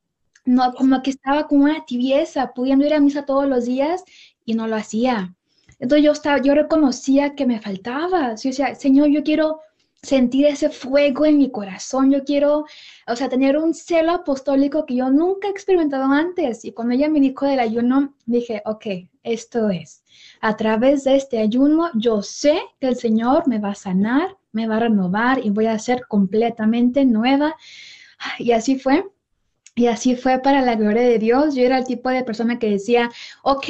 no, como que estaba con una tibieza, pudiendo ir a misa todos los días y no lo hacía. Entonces yo estaba, yo reconocía que me faltaba. Yo decía, Señor, yo quiero sentir ese fuego en mi corazón, yo quiero, o sea, tener un celo apostólico que yo nunca he experimentado antes. Y cuando ella me dijo del ayuno, dije, ok, esto es. A través de este ayuno, yo sé que el Señor me va a sanar, me va a renovar y voy a ser completamente nueva. Y así fue. Y así fue para la gloria de Dios. Yo era el tipo de persona que decía, ok,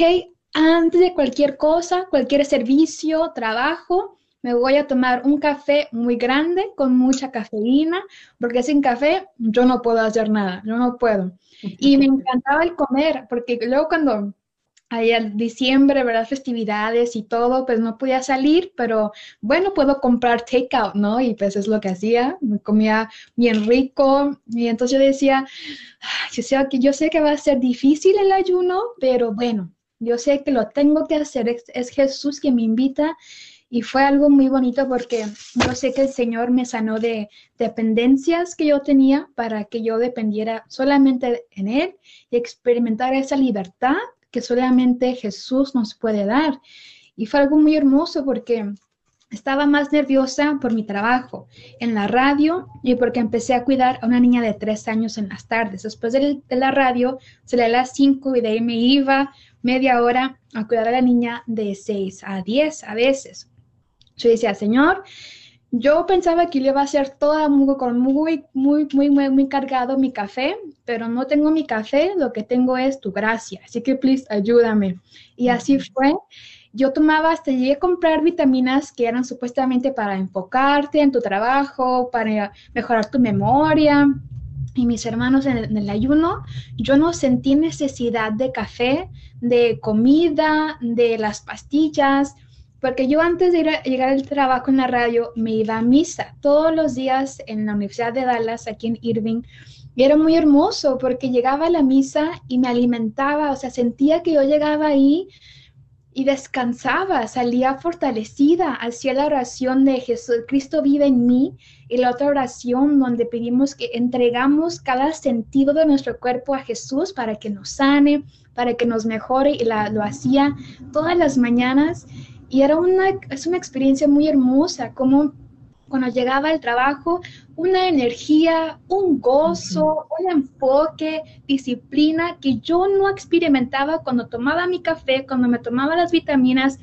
antes de cualquier cosa, cualquier servicio, trabajo, me voy a tomar un café muy grande con mucha cafeína, porque sin café yo no puedo hacer nada, yo no puedo. Y me encantaba el comer, porque luego cuando hay el diciembre, ¿verdad? Festividades y todo, pues no podía salir, pero bueno, puedo comprar takeout, ¿no? Y pues es lo que hacía, me comía bien rico y entonces yo decía, yo sé que, yo sé que va a ser difícil el ayuno, pero bueno, yo sé que lo tengo que hacer, es, es Jesús que me invita y fue algo muy bonito porque yo sé que el Señor me sanó de dependencias que yo tenía para que yo dependiera solamente en Él y experimentar esa libertad que solamente Jesús nos puede dar. Y fue algo muy hermoso porque estaba más nerviosa por mi trabajo en la radio y porque empecé a cuidar a una niña de tres años en las tardes. Después de, de la radio, salía a las cinco y de ahí me iba media hora a cuidar a la niña de seis a diez a veces. Yo decía, Señor, yo pensaba que le iba a hacer toda muy, con muy, muy, muy, muy, muy cargado mi café, pero no tengo mi café, lo que tengo es tu gracia. Así que, please, ayúdame. Y así fue. Yo tomaba, hasta llegué a comprar vitaminas que eran supuestamente para enfocarte en tu trabajo, para mejorar tu memoria. Y mis hermanos en el, en el ayuno, yo no sentí necesidad de café, de comida, de las pastillas porque yo antes de llegar al trabajo en la radio me iba a misa todos los días en la Universidad de Dallas, aquí en Irving, y era muy hermoso porque llegaba a la misa y me alimentaba, o sea, sentía que yo llegaba ahí y descansaba, salía fortalecida, hacía la oración de Jesús, Cristo vive en mí, y la otra oración donde pedimos que entregamos cada sentido de nuestro cuerpo a Jesús para que nos sane, para que nos mejore, y la, lo hacía todas las mañanas. Y era una, es una experiencia muy hermosa, como cuando llegaba al trabajo, una energía, un gozo, un enfoque, disciplina que yo no experimentaba cuando tomaba mi café, cuando me tomaba las vitaminas.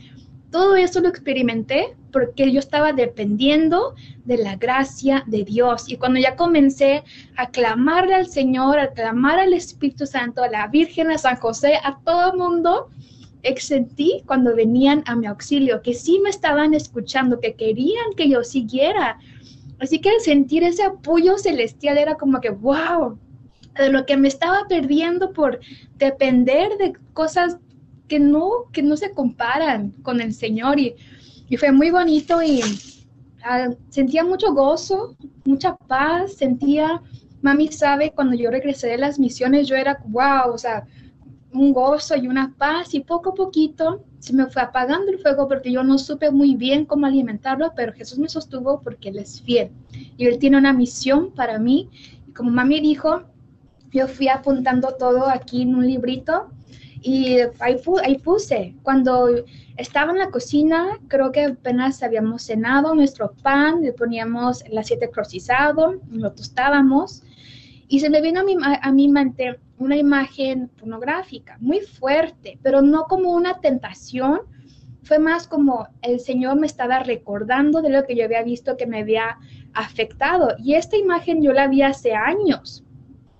Todo eso lo experimenté porque yo estaba dependiendo de la gracia de Dios. Y cuando ya comencé a clamarle al Señor, a clamar al Espíritu Santo, a la Virgen, a San José, a todo el mundo, sentí cuando venían a mi auxilio, que sí me estaban escuchando, que querían que yo siguiera. Así que al sentir ese apoyo celestial era como que, wow, de lo que me estaba perdiendo por depender de cosas que no, que no se comparan con el Señor. Y, y fue muy bonito y, ah, sentía mucho gozo, mucha paz, sentía, mami sabe, cuando yo regresé de las misiones, yo era, wow, o sea, un gozo y una paz y poco a poquito se me fue apagando el fuego porque yo no supe muy bien cómo alimentarlo, pero Jesús me sostuvo porque Él es fiel y Él tiene una misión para mí. Y como mami dijo, yo fui apuntando todo aquí en un librito y ahí, puse, cuando estaba en la cocina, creo que apenas habíamos cenado nuestro pan, le poníamos el aceite procesado, lo tostábamos y se me vino a mi, a mi mente una imagen pornográfica muy fuerte, pero no como una tentación, fue más como el Señor me estaba recordando de lo que yo había visto que me había afectado. Y esta imagen yo la vi hace años,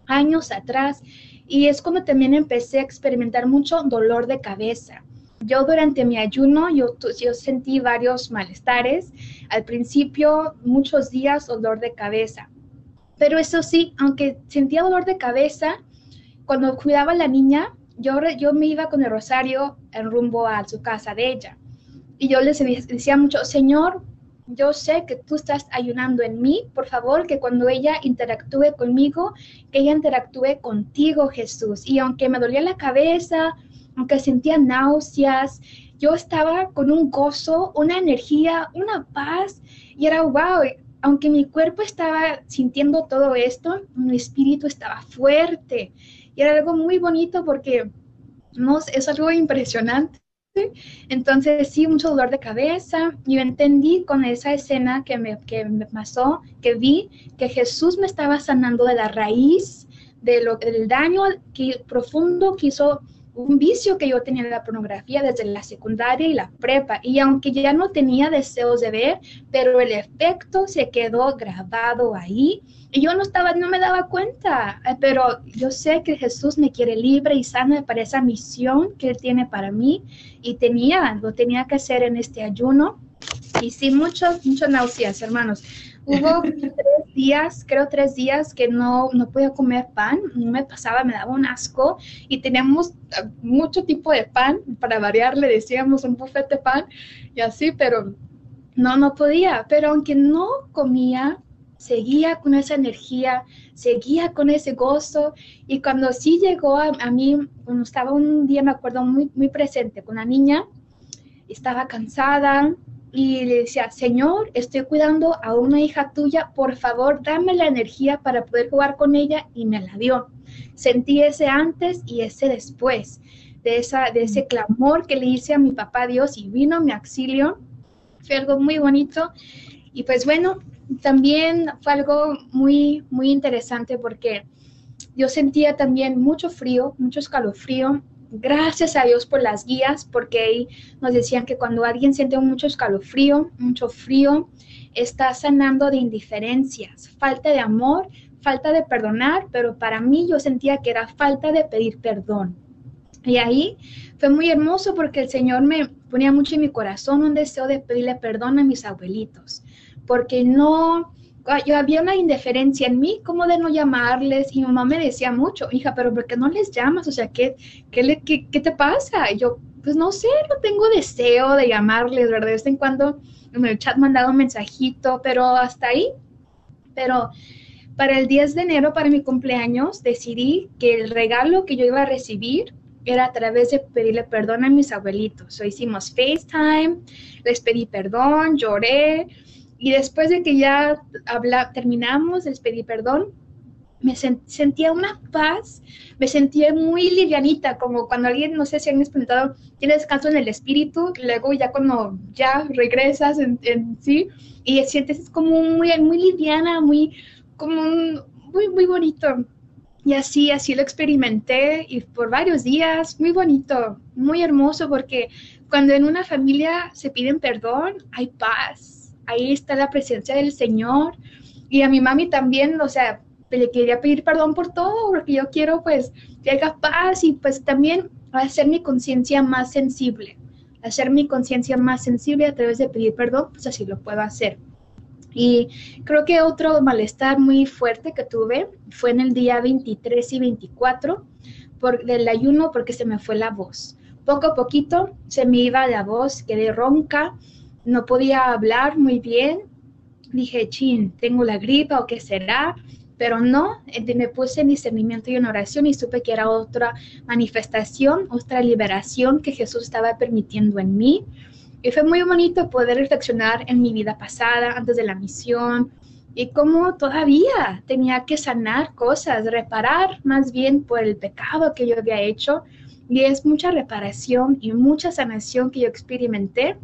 años atrás, y es cuando también empecé a experimentar mucho dolor de cabeza. Yo durante mi ayuno, yo, yo sentí varios malestares. Al principio, muchos días dolor de cabeza. Pero eso sí, aunque sentía dolor de cabeza, cuando cuidaba a la niña, yo, yo me iba con el rosario en rumbo a su casa de ella. Y yo les decía mucho, Señor, yo sé que tú estás ayunando en mí, por favor, que cuando ella interactúe conmigo, que ella interactúe contigo, Jesús. Y aunque me dolía la cabeza, aunque sentía náuseas, yo estaba con un gozo, una energía, una paz, y era wow, aunque mi cuerpo estaba sintiendo todo esto, mi espíritu estaba fuerte y era algo muy bonito porque no, es algo impresionante. Entonces, sí, mucho dolor de cabeza. Yo entendí con esa escena que me, que me pasó, que vi que Jesús me estaba sanando de la raíz de lo, del daño que, profundo que hizo un vicio que yo tenía de la pornografía desde la secundaria y la prepa. Y aunque ya no tenía deseos de ver, pero el efecto se quedó grabado ahí. Y yo no estaba, no me daba cuenta, eh, pero yo sé que Jesús me quiere libre y sana para esa misión que Él tiene para mí. Y tenía, lo tenía que hacer en este ayuno. Y sí, muchos, muchas náuseas, hermanos. Hubo tres días, creo tres días, que no, no podía comer pan, no me pasaba, me daba un asco y teníamos eh, mucho tipo de pan, para variar le decíamos un buffet de pan y así, pero no, no podía. Pero aunque no comía, seguía con esa energía, seguía con ese gozo y cuando sí llegó a, a mí, cuando estaba un día, me acuerdo muy, muy presente con la niña, estaba cansada, y le decía, Señor, estoy cuidando a una hija tuya, por favor, dame la energía para poder jugar con ella y me la dio. Sentí ese antes y ese después de, esa, de ese clamor que le hice a mi papá Dios y vino mi auxilio. Fue algo muy bonito y pues bueno, también fue algo muy, muy interesante porque yo sentía también mucho frío, mucho escalofrío gracias a Dios por las guías, porque ahí nos decían que cuando alguien siente mucho escalofrío, mucho frío, está sanando de indiferencias, falta de amor, falta de perdonar, pero para mí yo sentía que era falta de pedir perdón. Y ahí fue muy hermoso porque el Señor me ponía mucho en mi corazón un deseo de pedirle perdón a mis abuelitos, porque no, yo había una indiferencia en mí, como de no llamarles, y mamá me decía mucho, hija, pero ¿por qué no les llamas? O sea, ¿qué, qué, qué, qué te pasa? Yo, pues no sé, no tengo deseo de llamarles, ¿verdad? De vez en cuando en el chat mandado un mensajito, pero hasta ahí. Pero para el 10 de enero, para mi cumpleaños, decidí que el regalo que yo iba a recibir era a través de pedirle perdón a mis abuelitos. O hicimos FaceTime, les pedí perdón, lloré, y después de que ya habla, terminamos, les pedí perdón, me sentía una paz, me sentía muy livianita, como cuando alguien, no sé si han experimentado, tiene descanso en el espíritu, luego ya cuando ya regresas en, sí, y sientes como muy, muy liviana, muy, como muy, muy bonito. Y así, así lo experimenté y por varios días, muy bonito, muy hermoso, porque cuando en una familia se piden perdón, hay paz, ahí está la presencia del Señor. Y a mi mami también, o sea, le quería pedir perdón por todo, porque yo quiero pues que haga paz y pues también hacer mi conciencia más sensible, hacer mi conciencia más sensible a través de pedir perdón, pues así lo puedo hacer. Y creo que otro malestar muy fuerte que tuve fue en el día 23 y 24 por, del ayuno porque se me fue la voz. Poco a poquito se me iba la voz, quedé ronca, no podía hablar muy bien dije, chin, tengo la gripa o qué será, pero no, eh, me puse en discernimiento y en oración y supe que era otra manifestación, otra liberación que Jesús estaba permitiendo en mí. Y fue muy bonito poder reflexionar en mi vida pasada, antes de la misión, y cómo todavía tenía que sanar cosas, reparar más bien por el pecado que yo había hecho. Y es mucha reparación y mucha sanación que yo experimenté.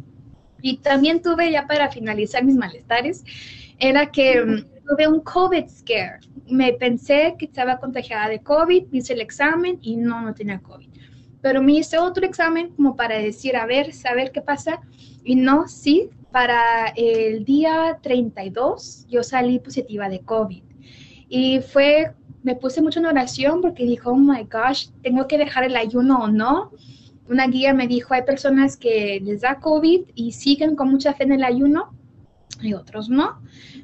Y también tuve ya para finalizar mis malestares, era que mm, tuve un COVID scare. Me pensé que estaba contagiada de COVID, hice el examen y no, no tenía COVID pero me hice otro examen como para decir, a ver, saber qué pasa. Y no, sí, para el día 32 yo salí positiva de COVID. Y fue, me puse mucho en oración porque dijo, oh my gosh, tengo que dejar el ayuno o no. Una guía me dijo, hay personas que les da COVID y siguen con mucha fe en el ayuno y otros no.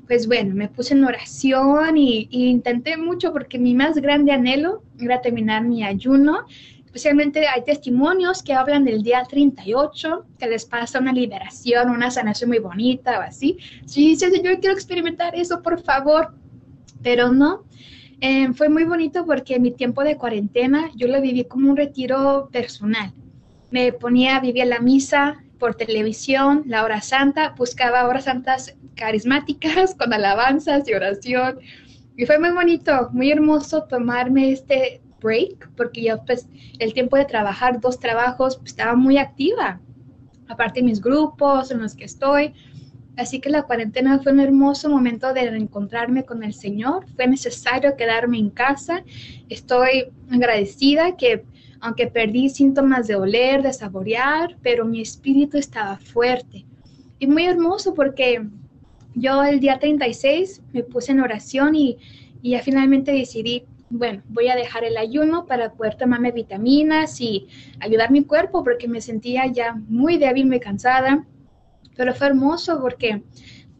Pues bueno, me puse en oración y, intenté mucho porque mi más grande anhelo era terminar mi ayuno Especialmente hay testimonios que hablan del día 38, que les pasa una liberación, una sanación muy bonita o así. Sí, dice, Señor, quiero experimentar eso, por favor. Pero no, eh, fue muy bonito porque mi tiempo de cuarentena yo lo viví como un retiro personal. Me ponía, vivía la misa por televisión, la hora santa, buscaba horas santas carismáticas con alabanzas y oración. Y fue muy bonito, muy hermoso tomarme este break, porque yo pues el tiempo de trabajar dos trabajos pues, estaba muy activa, aparte de mis grupos en los que estoy. Así que la cuarentena fue un hermoso momento de reencontrarme con el Señor. Fue necesario quedarme en casa. Estoy agradecida que aunque perdí síntomas de oler, de saborear, pero mi espíritu estaba fuerte. Y muy hermoso porque yo el día 36 me puse en oración y, y ya finalmente decidí bueno, voy a dejar el ayuno para poder tomarme vitaminas y ayudar mi cuerpo porque me sentía ya muy débil, muy cansada. Pero fue hermoso porque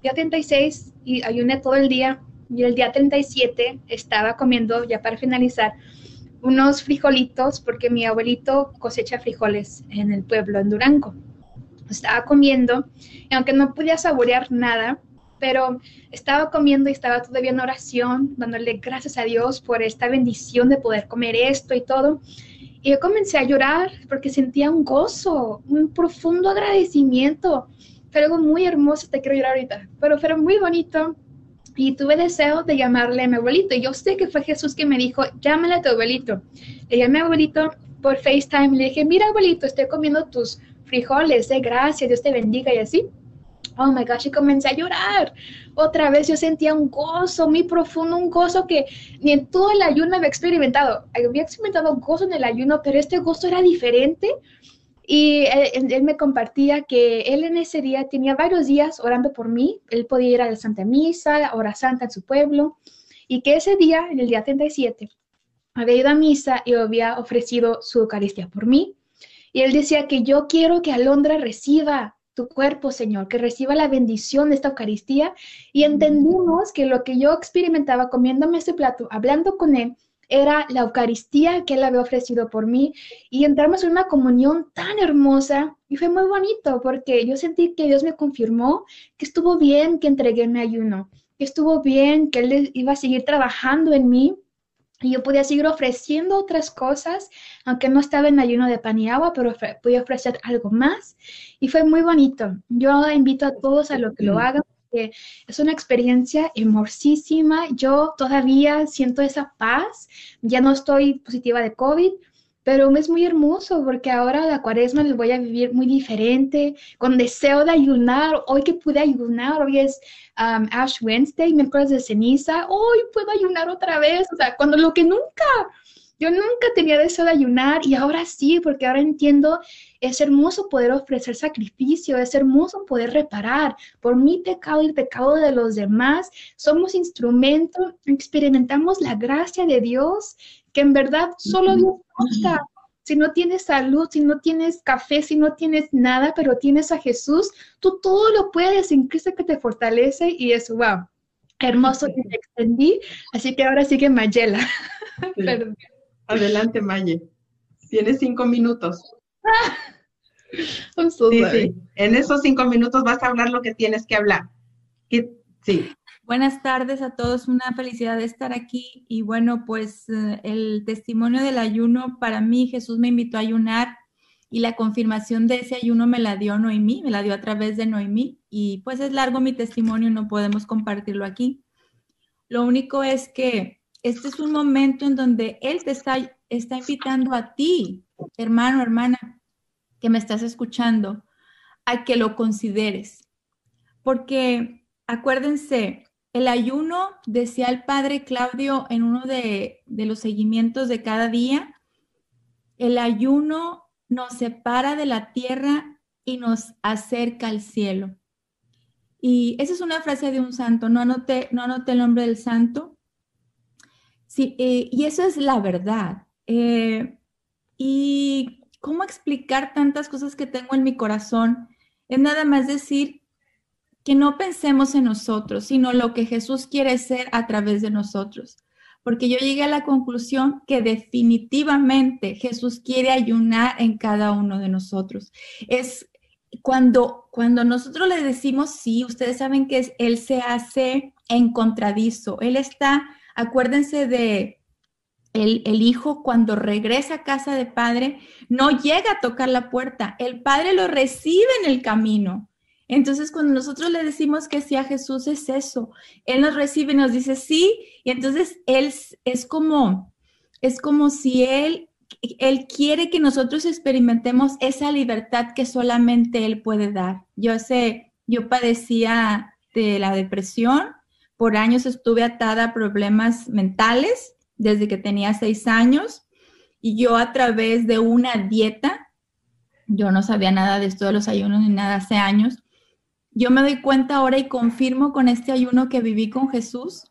día 36 y ayuné todo el día y el día 37 estaba comiendo, ya para finalizar, unos frijolitos porque mi abuelito cosecha frijoles en el pueblo, en Durango. Estaba comiendo y aunque no podía saborear nada, pero estaba comiendo y estaba todavía en oración, dándole gracias a Dios por esta bendición de poder comer esto y todo. Y yo comencé a llorar porque sentía un gozo, un profundo agradecimiento. Fue algo muy hermoso, te quiero llorar ahorita, pero fue muy bonito. Y tuve deseo de llamarle a mi abuelito. Yo sé que fue Jesús que me dijo, llámale a tu abuelito. Le llamé a mi abuelito por FaceTime. Le dije, mira abuelito, estoy comiendo tus frijoles, de gracias, Dios te bendiga y así oh my gosh, y comencé a llorar. Otra vez yo sentía un gozo muy profundo, un gozo que ni en todo el ayuno había experimentado. Había experimentado gozo en el ayuno, pero este gozo era diferente. Y él, me compartía que él en ese día tenía varios días orando por mí. Él podía ir a la Santa Misa, hora santa en su pueblo. Y que ese día, en el día 37, había ido a misa y había ofrecido su Eucaristía por mí. Y él decía que yo quiero que Alondra reciba tu cuerpo, Señor, que reciba la bendición de esta Eucaristía. Y entendimos que lo que yo experimentaba comiéndome ese plato, hablando con Él, era la Eucaristía que Él había ofrecido por mí. Y entramos en una comunión tan hermosa y fue muy bonito porque yo sentí que Dios me confirmó que estuvo bien que entregué mi ayuno, que estuvo bien que Él iba a seguir trabajando en mí y yo podía seguir ofreciendo otras cosas, aunque no estaba en ayuno de pan y agua, pero podía ofrecer algo más. Y fue muy bonito. Yo invito a todos a lo que lo hagan, porque es una experiencia hermosísima. Yo todavía siento esa paz. Ya no estoy positiva de COVID, pero es muy hermoso porque ahora la cuaresma les voy a vivir muy diferente, con deseo de ayunar. Hoy que pude ayunar, hoy es um, Ash Wednesday, miércoles de ceniza, hoy puedo ayunar otra vez. O sea, cuando lo que nunca, yo nunca tenía deseo de ayunar y ahora sí, porque ahora entiendo, es hermoso poder ofrecer sacrificio, es hermoso poder reparar por mi pecado y el pecado de los demás. Somos instrumento, experimentamos la gracia de Dios que en verdad solo Dios basta. Si no tienes salud, si no tienes café, si no tienes nada, pero tienes a Jesús, tú todo lo puedes en Cristo que te fortalece y es wow. Hermoso que te extendí, así que ahora sigue Mayela. Adelante, Maye. Tienes cinco minutos. En esos cinco minutos vas a hablar lo que tienes que hablar. Sí. Buenas tardes a todos, una felicidad de estar aquí y bueno, pues eh, el testimonio del ayuno para mí, Jesús me invitó a ayunar y la confirmación de ese ayuno me la dio Noemí, me la dio a través de Noemí y pues es largo mi testimonio, no podemos compartirlo aquí. Lo único es que este es un momento en donde Él te está, está invitando a ti, hermano, hermana, que me estás escuchando, a que lo consideres. Porque acuérdense, el ayuno, decía el padre Claudio en uno de, de los seguimientos de cada día, el ayuno nos separa de la tierra y nos acerca al cielo. Y esa es una frase de un santo, no anoté, no el nombre del santo. Sí, eh, y eso es la verdad. Eh, y cómo explicar tantas cosas que tengo en mi corazón es nada más decir que no pensemos en nosotros, sino lo que Jesús quiere ser a través de nosotros. Porque yo llegué a la conclusión que definitivamente Jesús quiere ayunar en cada uno de nosotros. Es cuando, cuando nosotros le decimos sí, ustedes saben que Él se hace en contradizo. Él está, acuérdense de el, el, hijo cuando regresa a casa de padre, no llega a tocar la puerta, el padre lo recibe en el camino. Entonces, cuando nosotros le decimos que sí a Jesús es eso, Él nos recibe y nos dice sí, y entonces Él es como, es como si Él él quiere que nosotros experimentemos esa libertad que solamente Él puede dar. Yo sé, yo padecía de la depresión, por años estuve atada a problemas mentales desde que tenía seis años y yo a través de una dieta, yo no sabía nada de esto de los ayunos ni nada hace años, yo me doy cuenta ahora y confirmo con este ayuno que viví con Jesús,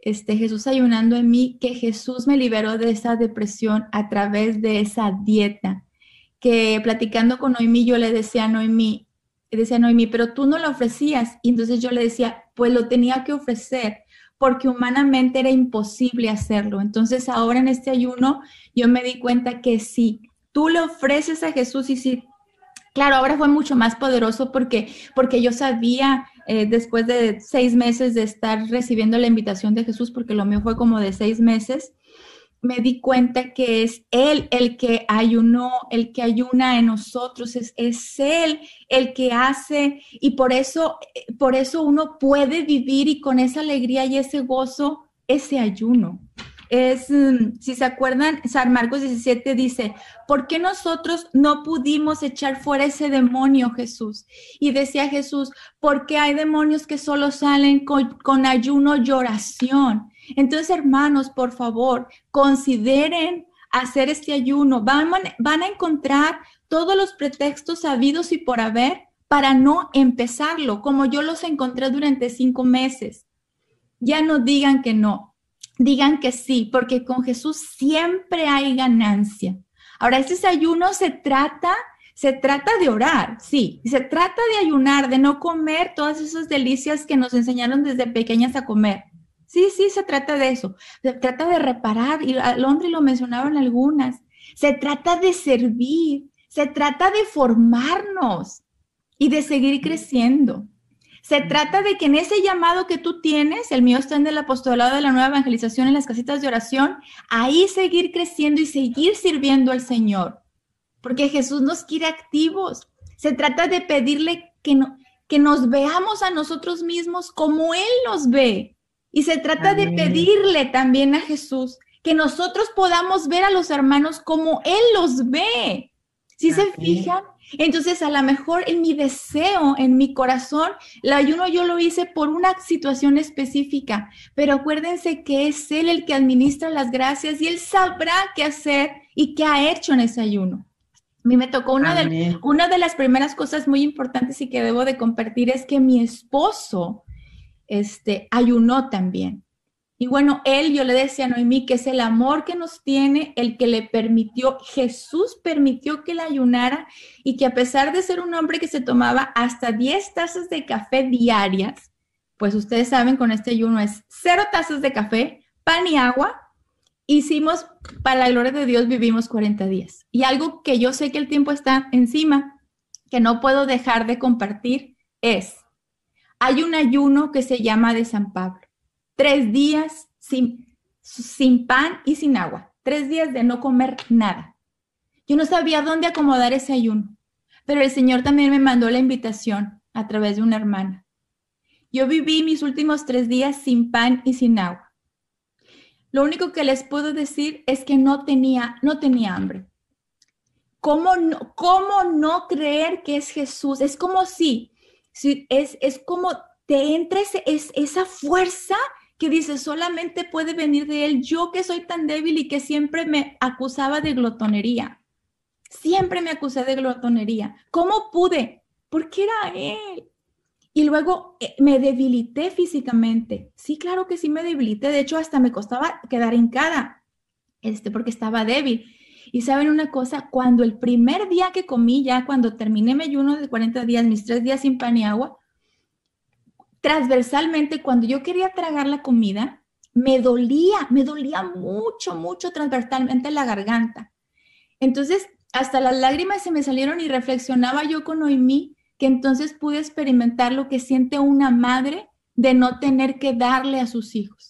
este, Jesús ayunando en mí, que Jesús me liberó de esa depresión a través de esa dieta. Que platicando con Noemí, yo le decía a Noemí, decía a Noemí, pero tú no lo ofrecías. Y entonces yo le decía, pues lo tenía que ofrecer, porque humanamente era imposible hacerlo. Entonces ahora en este ayuno yo me di cuenta que si tú le ofreces a Jesús y si Claro, ahora fue mucho más poderoso porque, porque yo sabía eh, después de seis meses de estar recibiendo la invitación de Jesús, porque lo mío fue como de seis meses, me di cuenta que es Él el que ayunó, el que ayuna en nosotros, es, es Él el que hace y por eso, por eso uno puede vivir y con esa alegría y ese gozo, ese ayuno es, mm, si se acuerdan, San Marcos 17 dice, ¿por qué nosotros no pudimos echar fuera ese demonio, Jesús? Y decía Jesús, porque hay demonios que solo salen con, ayuno y oración. Entonces, hermanos, por favor, consideren hacer este ayuno. Van, van a encontrar todos los pretextos sabidos y por haber para no empezarlo, como yo los encontré durante cinco meses. Ya no digan que no, digan que sí, porque con Jesús siempre hay ganancia. Ahora, este ayuno se trata, se trata de orar, sí, se trata de ayunar, de no comer todas esas delicias que nos enseñaron desde pequeñas a comer. Sí, sí, se trata de eso. Se trata de reparar, y Londres lo mencionaron algunas. Se trata de servir, se trata de formarnos y de seguir creciendo. Se trata de que en ese llamado que tú tienes, el mío está en el apostolado de la nueva evangelización en las casitas de oración, ahí seguir creciendo y seguir sirviendo al Señor. Porque Jesús nos quiere activos. Se trata de pedirle que, no, que nos veamos a nosotros mismos como Él nos ve. Y se trata de pedirle también a Jesús que nosotros podamos ver a los hermanos como Él los ve. Si se fijan, entonces, a lo mejor en mi deseo, en mi corazón, el ayuno yo lo hice por una situación específica, pero acuérdense que es Él el que administra las gracias y Él sabrá qué hacer y qué ha hecho en ese ayuno. A mí me tocó una de, una de las primeras cosas muy importantes y que debo de compartir es que mi esposo este, ayunó también. Y bueno, él, yo le decía a Noemí, que es el amor que nos tiene, el que le permitió, Jesús permitió que le ayunara y que a pesar de ser un hombre que se tomaba hasta 10 tazas de café diarias, pues ustedes saben, con este ayuno es cero tazas de café, pan y agua, hicimos, para la gloria de Dios, vivimos 40 días. Y algo que yo sé que el tiempo está encima, que no puedo dejar de compartir, es hay un ayuno que se llama de San Pablo. Tres días sin, sin pan y sin agua. Tres días de no comer nada. Yo no sabía dónde acomodar ese ayuno, pero el Señor también me mandó la invitación a través de una hermana. Yo viví mis últimos tres días sin pan y sin agua. Lo único que les puedo decir es que no tenía, no tenía hambre. ¿Cómo cómo no creer que es Jesús? Es como si, es, es como te entra es, esa fuerza que dice solamente puede venir de Él. Yo que soy tan débil y que siempre me acusaba de glotonería. Siempre me acusé de glotonería. ¿Cómo pude? Porque era Él. Y luego eh, me debilité físicamente. Sí, claro que sí me debilité. De hecho, hasta me costaba quedar hincada, este, porque estaba débil. Y saben una cosa, cuando el primer día que comí, ya cuando terminé mi ayuno de 40 días, mis tres días sin pan y agua, transversalmente, cuando yo quería tragar la comida, me dolía, me dolía mucho, mucho transversalmente la garganta. Entonces, hasta las lágrimas se me salieron y reflexionaba yo con Noemí que entonces pude experimentar lo que siente una madre de no tener que darle a sus hijos.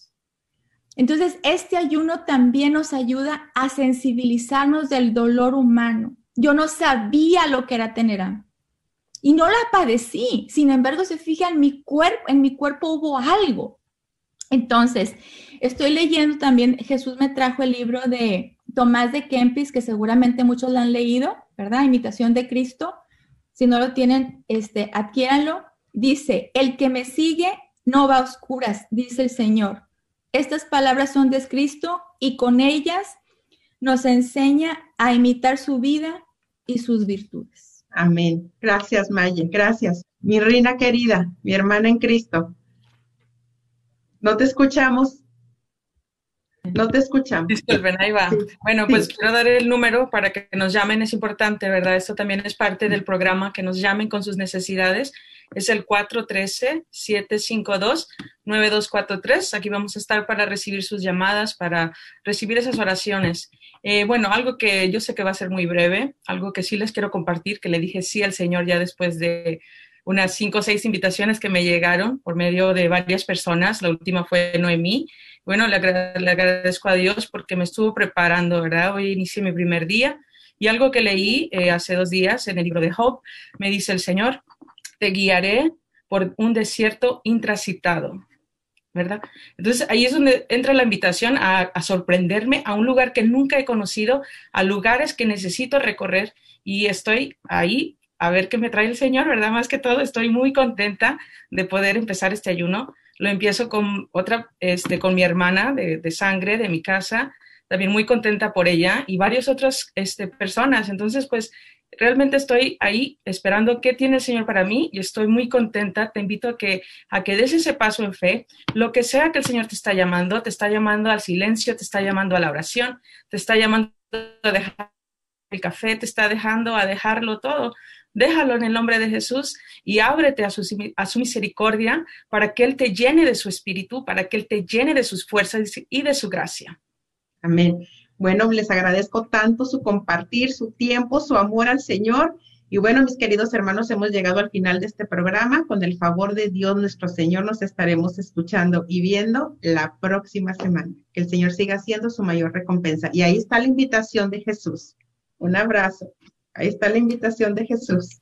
Entonces, este ayuno también nos ayuda a sensibilizarnos del dolor humano. Yo no sabía lo que era tener hambre y no la padecí. Sin embargo, se fija en mi cuerpo, en mi cuerpo hubo algo. Entonces, estoy leyendo también, Jesús me trajo el libro de Tomás de Kempis, que seguramente muchos lo han leído, ¿verdad? Imitación de Cristo. Si no lo tienen, este, adquiéranlo. Dice, el que me sigue no va a oscuras, dice el Señor. Estas palabras son de Cristo y con ellas nos enseña a imitar su vida y sus virtudes. Amén. Gracias, Maye. Gracias. Mi reina querida, mi hermana en Cristo. No te escuchamos. No te escuchamos. Disculpen, ahí va. Bueno, pues quiero dar el número para que nos llamen, es importante, ¿verdad? Esto también es parte del programa, que nos llamen con sus necesidades. Es el 413-752-9243. Aquí vamos a estar para recibir sus llamadas, para recibir esas oraciones. Eh, bueno, algo que yo sé que va a ser muy breve, algo que sí les quiero compartir, que le dije sí al Señor ya después de unas cinco o seis invitaciones que me llegaron por medio de varias personas. La última fue Noemí bueno, le, agradezco a Dios porque me estuvo preparando, ¿verdad? Hoy inicié mi primer día y algo que leí eh, hace dos días en el libro de Job, me dice el Señor, te guiaré por un desierto intrasitado, ¿verdad? Entonces ahí es donde entra la invitación a, sorprenderme a un lugar que nunca he conocido, a lugares que necesito recorrer y estoy ahí a ver qué me trae el Señor, ¿verdad? Más que todo, estoy muy contenta de poder empezar este ayuno lo empiezo con otra, este, con mi hermana de, sangre de mi casa, también muy contenta por ella y varias otras este, personas. Entonces, pues realmente estoy ahí esperando qué tiene el Señor para mí y estoy muy contenta. Te invito a que, a que des ese paso en fe. Lo que sea que el Señor te está llamando, te está llamando al silencio, te está llamando a la oración, te está llamando a dejar el café, te está dejando a dejarlo todo déjalo en el nombre de Jesús y ábrete a su, a su misericordia para que Él te llene de su espíritu, para que Él te llene de sus fuerzas y de su gracia. Amén. Bueno, les agradezco tanto su compartir, su tiempo, su amor al Señor. Y bueno, mis queridos hermanos, hemos llegado al final de este programa. Con el favor de Dios, nuestro Señor, nos estaremos escuchando y viendo la próxima semana. Que el Señor siga siendo su mayor recompensa. Y ahí está la invitación de Jesús. Un abrazo. Ahí está la invitación de Jesús.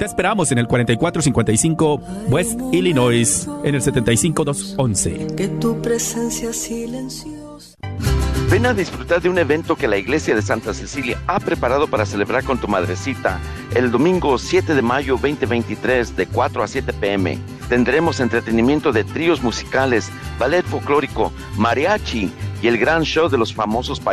Te esperamos en el 4455 West Illinois, en el 75211. Que tu presencia silenciosa. Ven a disfrutar de un evento que la Iglesia de Santa Cecilia ha preparado para celebrar con tu madrecita el domingo 7 de mayo 2023 de 4 a 7 pm. Tendremos entretenimiento de tríos musicales, ballet folclórico, mariachi y el gran show de los famosos payasos